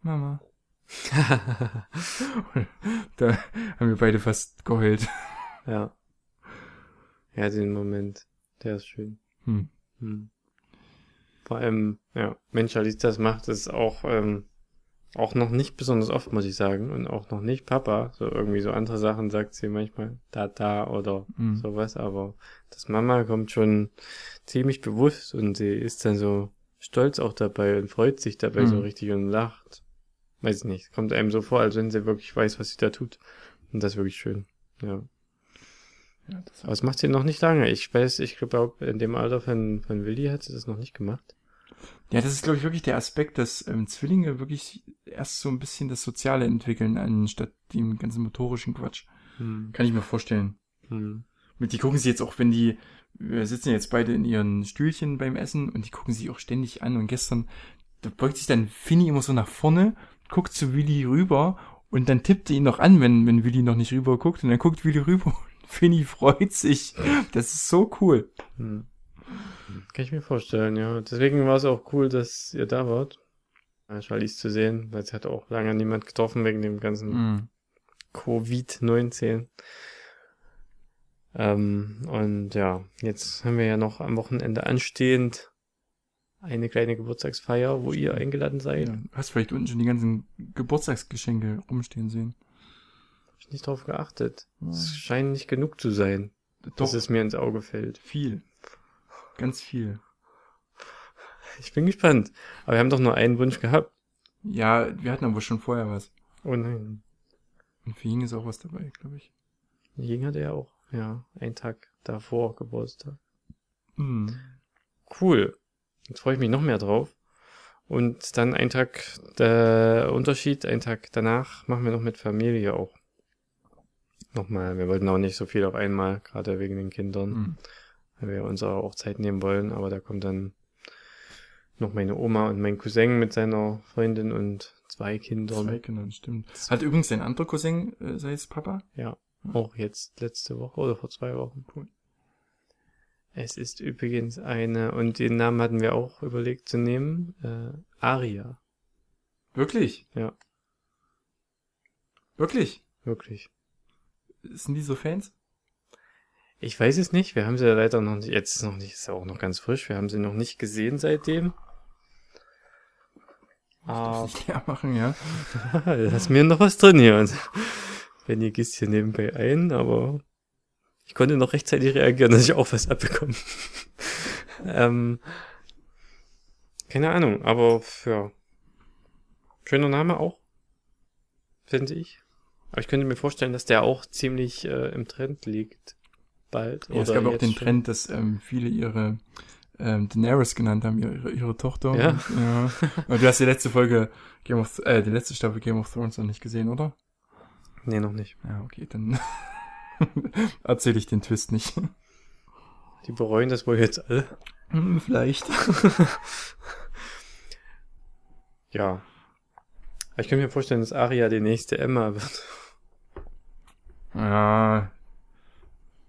Mama. (laughs) Da haben wir beide fast geheult. ja. Ja, den Moment. Der ist schön. Hm. Hm. Vor allem, ja, Mensch, Alice das macht, ist auch, ähm, auch noch nicht besonders oft, muss ich sagen. Und auch noch nicht Papa. So irgendwie so andere Sachen sagt sie manchmal da, da oder Hm. sowas. Aber das Mama kommt schon ziemlich bewusst und sie ist dann so stolz auch dabei und freut sich dabei so Mhm. richtig und lacht. Weiß ich nicht. Kommt einem so vor, als wenn sie wirklich weiß, was sie da tut. Und das ist wirklich schön. Ja. Ja, das Aber es macht sie noch nicht lange. Ich weiß, ich glaube, in dem Alter von, von Willi hat sie das noch nicht gemacht. Ja, das ist, glaube ich, wirklich der Aspekt, dass ähm, Zwillinge wirklich erst so ein bisschen das Soziale entwickeln, anstatt dem ganzen motorischen Quatsch. Hm. Kann ich mir vorstellen. Hm. Mit die gucken sie jetzt auch, wenn die, wir sitzen jetzt beide in ihren Stühlchen beim Essen und die gucken sich auch ständig an. Und gestern, da beugt sich dann Finny immer so nach vorne, guckt zu Willi rüber und dann tippt er ihn noch an, wenn, wenn Willi noch nicht rüber guckt. Und dann guckt Willi rüber (laughs) und Finny freut sich. Das ist so cool. Hm. Kann ich mir vorstellen, ja. Deswegen war es auch cool, dass ihr da wart. Äh, Charlize zu sehen, weil es hat auch lange niemand getroffen wegen dem ganzen Mhm. Covid-19. Ähm, und ja, jetzt haben wir ja noch am Wochenende anstehend eine kleine Geburtstagsfeier, wo ihr eingeladen seid. Ja, hast vielleicht unten schon die ganzen Geburtstagsgeschenke rumstehen sehen. Hab ich nicht drauf geachtet. Ja. Es scheint nicht genug zu sein, dass es mir ins Auge fällt. viel. Ganz viel. Ich bin gespannt. Aber wir haben doch nur einen Wunsch gehabt. Ja, wir hatten aber schon vorher was. Oh nein. Und für ihn ist auch was dabei, glaube ich. Jing hatte ja auch, ja, einen Tag davor Geburtstag. Mhm. Cool. Jetzt freue ich mich noch mehr drauf. Und dann ein Tag der Unterschied, ein Tag danach machen wir noch mit Familie auch. Nochmal, wir wollten auch nicht so viel auf einmal, gerade wegen den Kindern, Mhm. Weil wir uns auch Zeit nehmen wollen, aber da kommt dann noch meine Oma und mein Cousin mit seiner Freundin und zwei Kindern. Zwei Kindern, stimmt. Hat übrigens ein anderer Cousin, äh, sei es Papa? Ja, auch jetzt letzte Woche oder vor zwei Wochen. Cool. Es ist übrigens eine, und den Namen hatten wir auch überlegt zu nehmen, äh, Aria. Wirklich? Ja. Wirklich? Wirklich. Sind die so Fans? Ich weiß es nicht, wir haben sie ja leider noch nicht, jetzt noch nicht, ist ja auch noch ganz frisch, wir haben sie noch nicht gesehen seitdem. Ah, Darf ich leer machen, ja? (laughs) da ist mir noch was drin hier. Und Benny gießt hier nebenbei ein, aber ich konnte noch rechtzeitig reagieren, dass ich auch was abbekomme. (laughs) ähm, keine Ahnung, aber ja. Schöner Name auch. Finde ich. Aber ich könnte mir vorstellen, dass der auch ziemlich äh, im Trend liegt. Bald. ja es gab auch den schon. Trend, dass ähm, viele ihre ähm, Daenerys genannt haben, ihre, ihre Tochter. Ja. Und, ja. (laughs) Und du hast die letzte Folge Game of, äh, die letzte Staffel Game of Thrones noch nicht gesehen, oder? Nee, noch nicht. Ja, okay, dann (laughs) erzähle ich den Twist nicht. Die bereuen das wohl jetzt alle. Hm, Vielleicht. (laughs) Ja. Ich kann mir vorstellen, dass Aria die nächste Emma wird. Ja,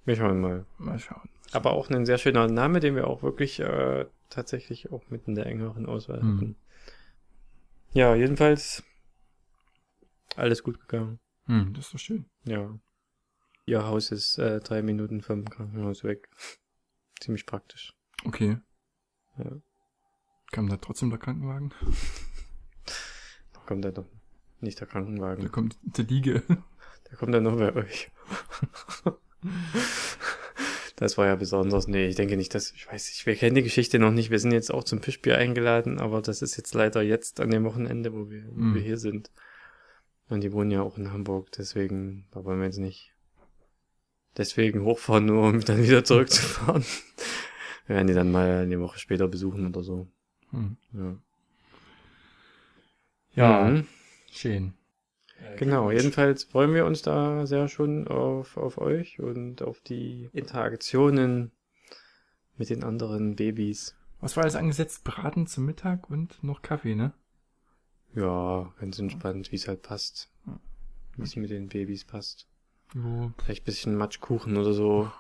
Wir schauen mal. mal schauen. Aber auch ein sehr schöner Name, den wir auch wirklich äh, tatsächlich auch mit in der engeren Auswahl Hm. hatten. Ja, jedenfalls alles gut gegangen. Hm, das ist doch schön. Ja. Ihr Haus ist äh, drei Minuten vom Krankenhaus weg. (laughs) Ziemlich praktisch. Okay. Ja. Kam da trotzdem der Krankenwagen? Da kommt dann noch nicht der Da Krankenwagen. kommt die Liege. Der kommt dann noch bei euch. (laughs) Das war ja besonders. Nee, ich denke nicht, dass, ich weiß nicht, wir kennen die Geschichte noch nicht. Wir sind jetzt auch zum Fischbier eingeladen, aber das ist jetzt leider jetzt an dem Wochenende, wo wir, wo Mhm. wir hier sind. Und die wohnen ja auch in Hamburg, deswegen, da wollen wir jetzt nicht deswegen hochfahren, nur um dann wieder zurückzufahren. (laughs) wir werden die dann mal eine Woche später besuchen oder so. Hm. Ja. Ja, Mhm. schön. Genau, jedenfalls freuen wir uns da sehr schon auf, auf euch und auf die Interaktionen mit den anderen Babys. Was war alles angesetzt? Braten zum Mittag und noch Kaffee, ne? Ja, ganz entspannt, wie es halt passt. Wie es mit den Babys passt. Jo. Vielleicht ein bisschen Matschkuchen oder so.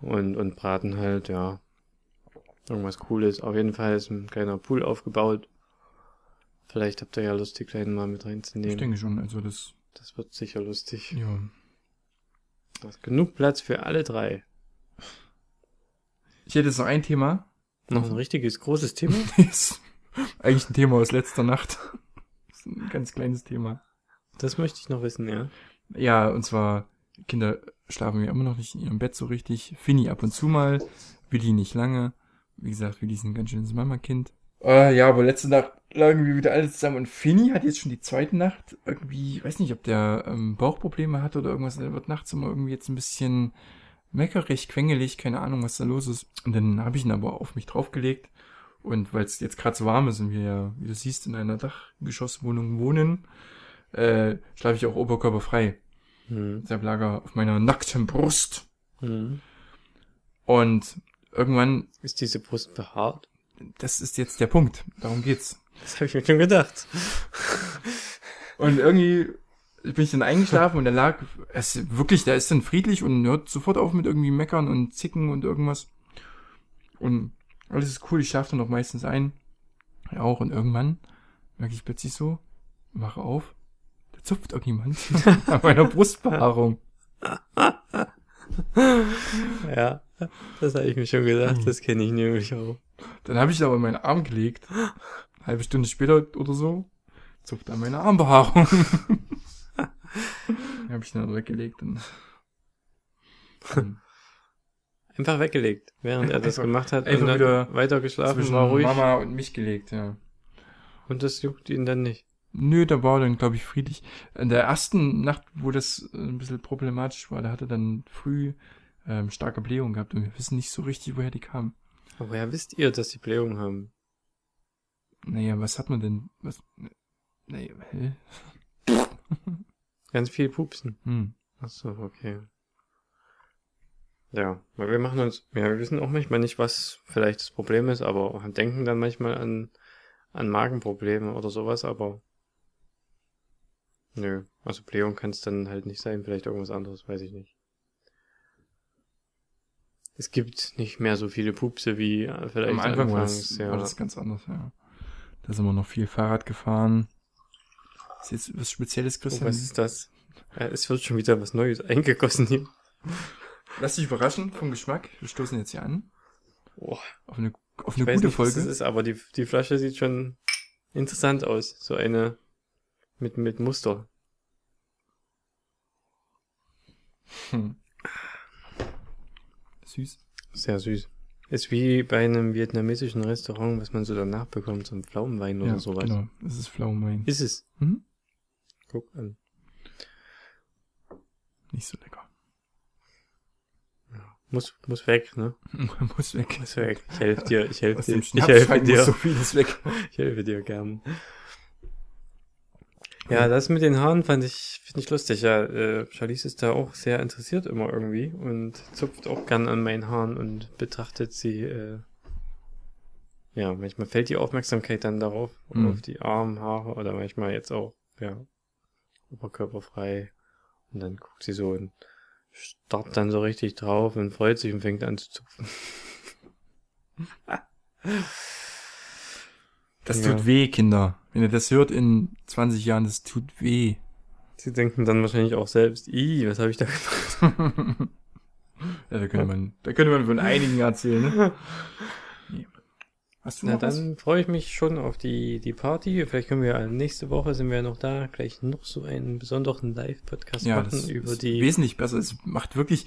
Und, und Braten halt, ja. Irgendwas Cooles. Auf jeden Fall ist ein kleiner Pool aufgebaut. Vielleicht habt ihr ja Lust, die Kleinen mal mit Ich reinzunehmen. denke schon, also das, Das wird sicher lustig. ja. Da ist genug Platz für alle drei. Ich hätte jetzt noch ein Thema. Noch ein richtiges großes Thema? (laughs) ist eigentlich ein Thema aus letzter Nacht. Das ist ein ganz kleines Thema. Das möchte ich noch wissen, ja. Ja, und zwar, Kinder schlafen ja immer noch nicht in ihrem Bett so richtig. Finny ab und zu mal, Willi nicht lange. Wie gesagt, Willi ist ein ganz schönes Mama-Kind. Äh, ja, aber letzte Nacht lagen wir wieder alle zusammen und Finny hat jetzt schon die zweite Nacht irgendwie, ich weiß nicht, ob der ähm, Bauchprobleme hat oder irgendwas. Der wird nachts immer irgendwie jetzt ein bisschen meckerig, quengelig, keine Ahnung, was da los ist. Und dann habe ich ihn aber auf mich draufgelegt. Und weil es jetzt gerade so warm ist und wir ja, wie du siehst, in einer Dachgeschosswohnung wohnen, äh, schlafe ich auch oberkörperfrei. Hm. Deshalb lag er auf meiner nackten Brust. Hm. Und irgendwann, Ist diese Brust behaart? Das ist jetzt der Punkt, darum geht's. Das habe ich mir schon gedacht. (laughs) Und irgendwie bin ich dann eingeschlafen und er lag, es wirklich, der ist dann friedlich und hört sofort auf mit irgendwie meckern und zicken und irgendwas. Und alles ist cool, ich schlafe dann auch meistens ein. Ja, auch und irgendwann merke ich plötzlich so, wache auf, da zupft irgendjemand (laughs) an meiner Brustbehaarung. Ja, das habe ich mir schon gedacht. Das kenne ich nämlich auch. Dann habe ich aber in meinen Arm gelegt. Halbe Stunde später oder so, zupft an meine Armbehaarung. (laughs) Dann habe ich ihn dann weggelegt und dann Einfach weggelegt, während er das Einfach- gemacht hat. einfach und dann wieder weiter geschlafen, war ruhig. Mama und mich gelegt, ja. Und das juckt ihn dann nicht. Nö, da war dann, glaube ich, friedlich. In der ersten Nacht, wo das ein bisschen problematisch war, da hat er dann früh ähm, starke Blähung gehabt und wir wissen nicht so richtig, woher die kam. Aber woher wisst ihr, dass die Blähungen haben? Naja, was hat man denn? Was? Nee, hä? (laughs) Ganz viel Pupsen. Hm. Ach so, okay. Ja, weil wir machen uns, ja, wir wissen auch manchmal nicht, was vielleicht das Problem ist, aber denken dann manchmal an, an Magenprobleme oder sowas, aber nö, also Blähung kann es dann halt nicht sein, vielleicht irgendwas anderes, weiß ich nicht. Es gibt nicht mehr so viele Pupse wie äh, vielleicht Am Anfang war das, war das ganz anders, ja. Da sind wir noch viel Fahrrad gefahren. Ist jetzt was Spezielles, oh, Christian? was ist das? Ja, es wird schon wieder was Neues eingegossen hier. Lass dich überraschen vom Geschmack. Wir stoßen jetzt hier an. Oh, Auf eine, auf ich eine weiß gute nicht, was Folge. das ist, aber die, die Flasche sieht schon interessant aus. So eine mit, mit Muster. Hm. Süß. Sehr süß. Ist wie bei einem vietnamesischen Restaurant, was man so danach bekommt, so ein Pflaumenwein oder ja, sowas. genau. Das ist Pflaumenwein. Ist es. Mhm. Guck an. Nicht so lecker. muss, muss weg, ne? (laughs) muss weg. Muss weg. Ich helfe dir, ich helfe dir, ich helfe dir. so vieles weg. Ich helfe dir gern. Ja, das mit den Haaren fand ich, finde ich lustig. Ja, äh, Charlize ist da auch sehr interessiert immer irgendwie und zupft auch gern an meinen Haaren und betrachtet sie, äh, ja, manchmal fällt die Aufmerksamkeit dann darauf, Mhm. auf die Armhaare oder manchmal jetzt auch, ja, oberkörperfrei. Und dann guckt sie so und starrt dann so richtig drauf und freut sich und fängt an zu zupfen. (laughs) Das Ja. tut weh, Kinder. Wenn ihr das hört in 20 Jahren, das tut weh. Sie denken dann wahrscheinlich auch selbst, ih, was habe ich da gemacht? (laughs) Ja, da könnte man, da könnte man von einigen erzählen, ne? Nee. Hast du Na, noch was? dann freue ich mich schon auf die, die Party. Vielleicht können wir ja nächste Woche sind wir ja noch da, gleich noch so einen besonderen Live-Podcast Ja, machen das über ist die. wesentlich besser. Es macht wirklich,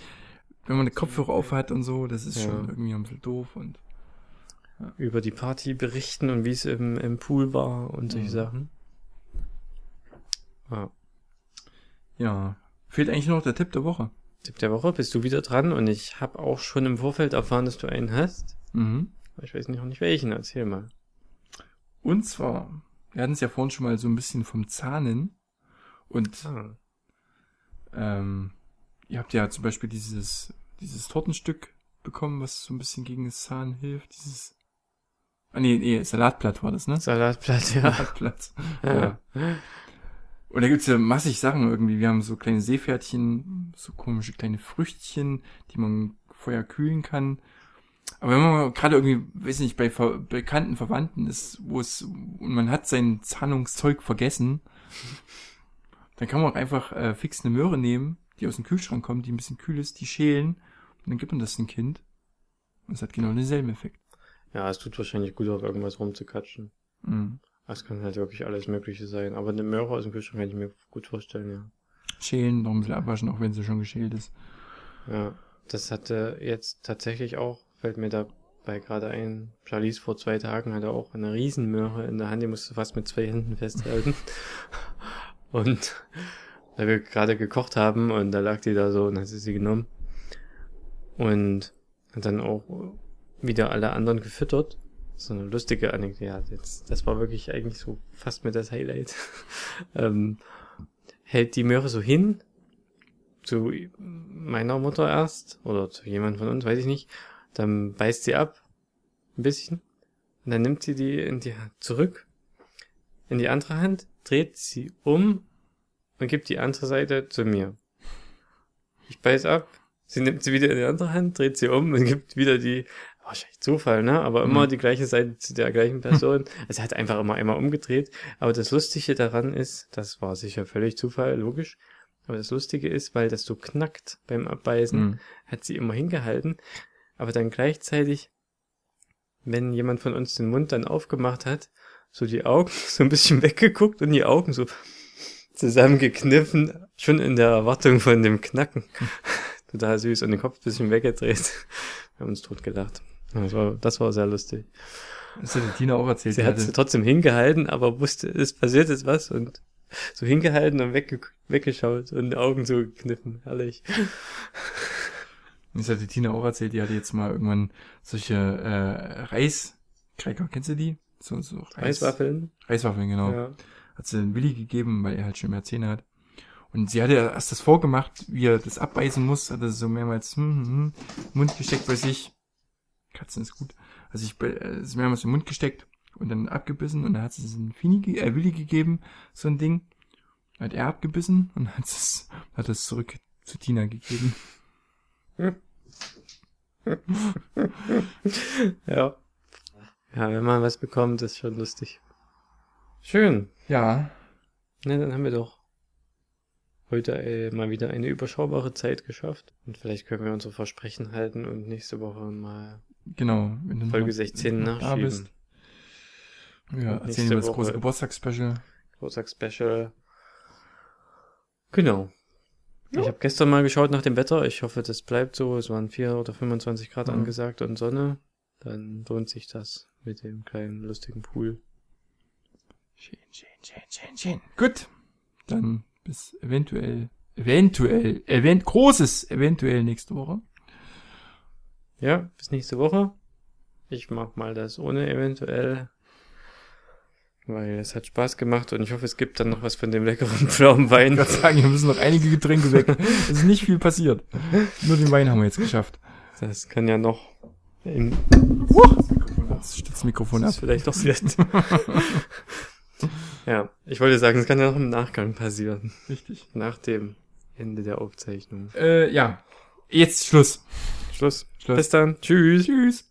wenn man eine Kopfhörer auf hat und so, das ist Ja. schon irgendwie ein bisschen doof und über die Party berichten und wie es im, im Pool war und solche Mhm. Sachen. Ja. ja. Fehlt eigentlich nur noch der Tipp der Woche. Tipp der Woche, bist du wieder dran und ich habe auch schon im Vorfeld erfahren, dass du einen hast. Mhm. Ich weiß nicht, noch nicht welchen, erzähl mal. Und zwar, wir hatten es ja vorhin schon mal so ein bisschen vom Zahnen und Ah. ähm, ihr habt ja zum Beispiel dieses, dieses Tortenstück bekommen, was so ein bisschen gegen das Zahn hilft. Dieses, nee, nee, Salatblatt war das, ne? Salatblatt, ja. Salatblatt. Ja. Und da gibt's ja massig Sachen irgendwie. Wir haben so kleine Seepferdchen, so komische kleine Früchtchen, die man vorher kühlen kann. Aber wenn man gerade irgendwie, weiß nicht, bei ver bekannten Verwandten ist, wo es, und man hat sein Zahnungszeug vergessen, dann kann man auch einfach äh, fix eine Möhre nehmen, die aus dem Kühlschrank kommt, die ein bisschen kühl ist, die schälen, und dann gibt man das dem Kind. Und es hat genau denselben Effekt. Ja, es tut wahrscheinlich gut, auf irgendwas rumzukatschen. Mhm. Das kann halt wirklich alles Mögliche sein. Aber eine Möhre aus dem Kühlschrank kann ich mir gut vorstellen, ja. Schälen, ein bisschen abwaschen, auch wenn sie schon geschält ist. Ja, das hatte jetzt tatsächlich auch, fällt mir dabei gerade ein, Charlize vor zwei Tagen hatte auch eine Riesenmöhre in der Hand, die musste fast mit zwei Händen festhalten. (laughs) Und weil wir gerade gekocht haben und da lag die da so und hat sie sie genommen. Und hat dann auch wieder alle anderen gefüttert. So eine lustige Anekdote. Ja, jetzt, das war wirklich eigentlich so fast mit das Highlight. (laughs) ähm, hält die Möhre so hin, zu meiner Mutter erst oder zu jemand von uns, weiß ich nicht. Dann beißt sie ab, ein bisschen. Und dann nimmt sie die in die Hand zurück, in die andere Hand, dreht sie um und gibt die andere Seite zu mir. Ich beiß ab, sie nimmt sie wieder in die andere Hand, dreht sie um und (laughs) gibt wieder die, wahrscheinlich Zufall, ne? Aber immer Mhm. die gleiche Seite zu der gleichen Person. (laughs) Also er hat einfach immer einmal umgedreht. Aber das Lustige daran ist, das war sicher völlig Zufall, logisch. Aber das Lustige ist, weil das so knackt beim Abbeißen, Mhm. hat sie immer hingehalten. Aber dann gleichzeitig, wenn jemand von uns den Mund dann aufgemacht hat, so die Augen (laughs) so ein bisschen weggeguckt und die Augen so zusammengekniffen, schon in der Erwartung von dem Knacken. (laughs) Total süß und den Kopf ein bisschen weggedreht. Wir haben uns tot gelacht. Das war, das war sehr lustig. Das hat die Tina auch erzählt. Sie hat hatte- trotzdem hingehalten, aber wusste, es passiert jetzt was und so hingehalten und wegge weggeschaut und die Augen so gekniffen. Herrlich. Das hat die Tina auch erzählt, die hatte jetzt mal irgendwann solche äh, Reiskräcker, kennst du die? So, so Reis, Reiswaffeln. Reiswaffeln, genau. Ja. Hat sie den Willi gegeben, weil er halt schon mehr Zähne hat. Und sie hatte erst das vorgemacht, wie er das abbeißen muss, hat er so mehrmals hm, hm, hm, Mund gesteckt bei sich. Katzen ist gut. Also ich äh, es mehrmals im Mund gesteckt und dann abgebissen und dann hat es in Fini, äh, Willi gegeben, so ein Ding. Hat er abgebissen und hat es, hat es zurück zu Tina gegeben. (laughs) Ja. Ja, wenn man was bekommt, ist schon lustig. Schön. Ja, Na, dann haben wir doch heute äh, mal wieder eine überschaubare Zeit geschafft. Und vielleicht können wir unsere Versprechen halten und nächste Woche mal genau. Wenn du Folge noch- 16 wenn du noch da bist. Ja, Und erzählen wir das Woche- große Geburtstagsspecial. Geburtstagsspecial. Genau. Ja. Ich habe gestern mal geschaut nach dem Wetter. Ich hoffe, das bleibt so. Es waren 4 oder 25 Grad Mhm. angesagt und Sonne. Dann lohnt sich das mit dem kleinen lustigen Pool. Schön, schön, schön, schön, schön. Gut. Dann bis eventuell, eventuell, event, großes eventuell nächste Woche. Ja, bis nächste Woche. Ich mach mal das ohne eventuell. Weil es hat Spaß gemacht und ich hoffe, es gibt dann noch was von dem leckeren (laughs) Pflaumenwein. Ich würde sagen, hier müssen noch einige Getränke weg. Es ist nicht viel passiert. Nur den Wein haben wir jetzt geschafft. Das kann ja noch Jetzt steht das Mikrofon das ab. ist vielleicht doch jetzt. (laughs) ja, ich wollte sagen, es kann ja noch im Nachgang passieren. Richtig. Nach dem Ende der Aufzeichnung. Äh, ja. Jetzt Schluss. Schluss. Schluss. Bis dann. Tschüss. Tschüss.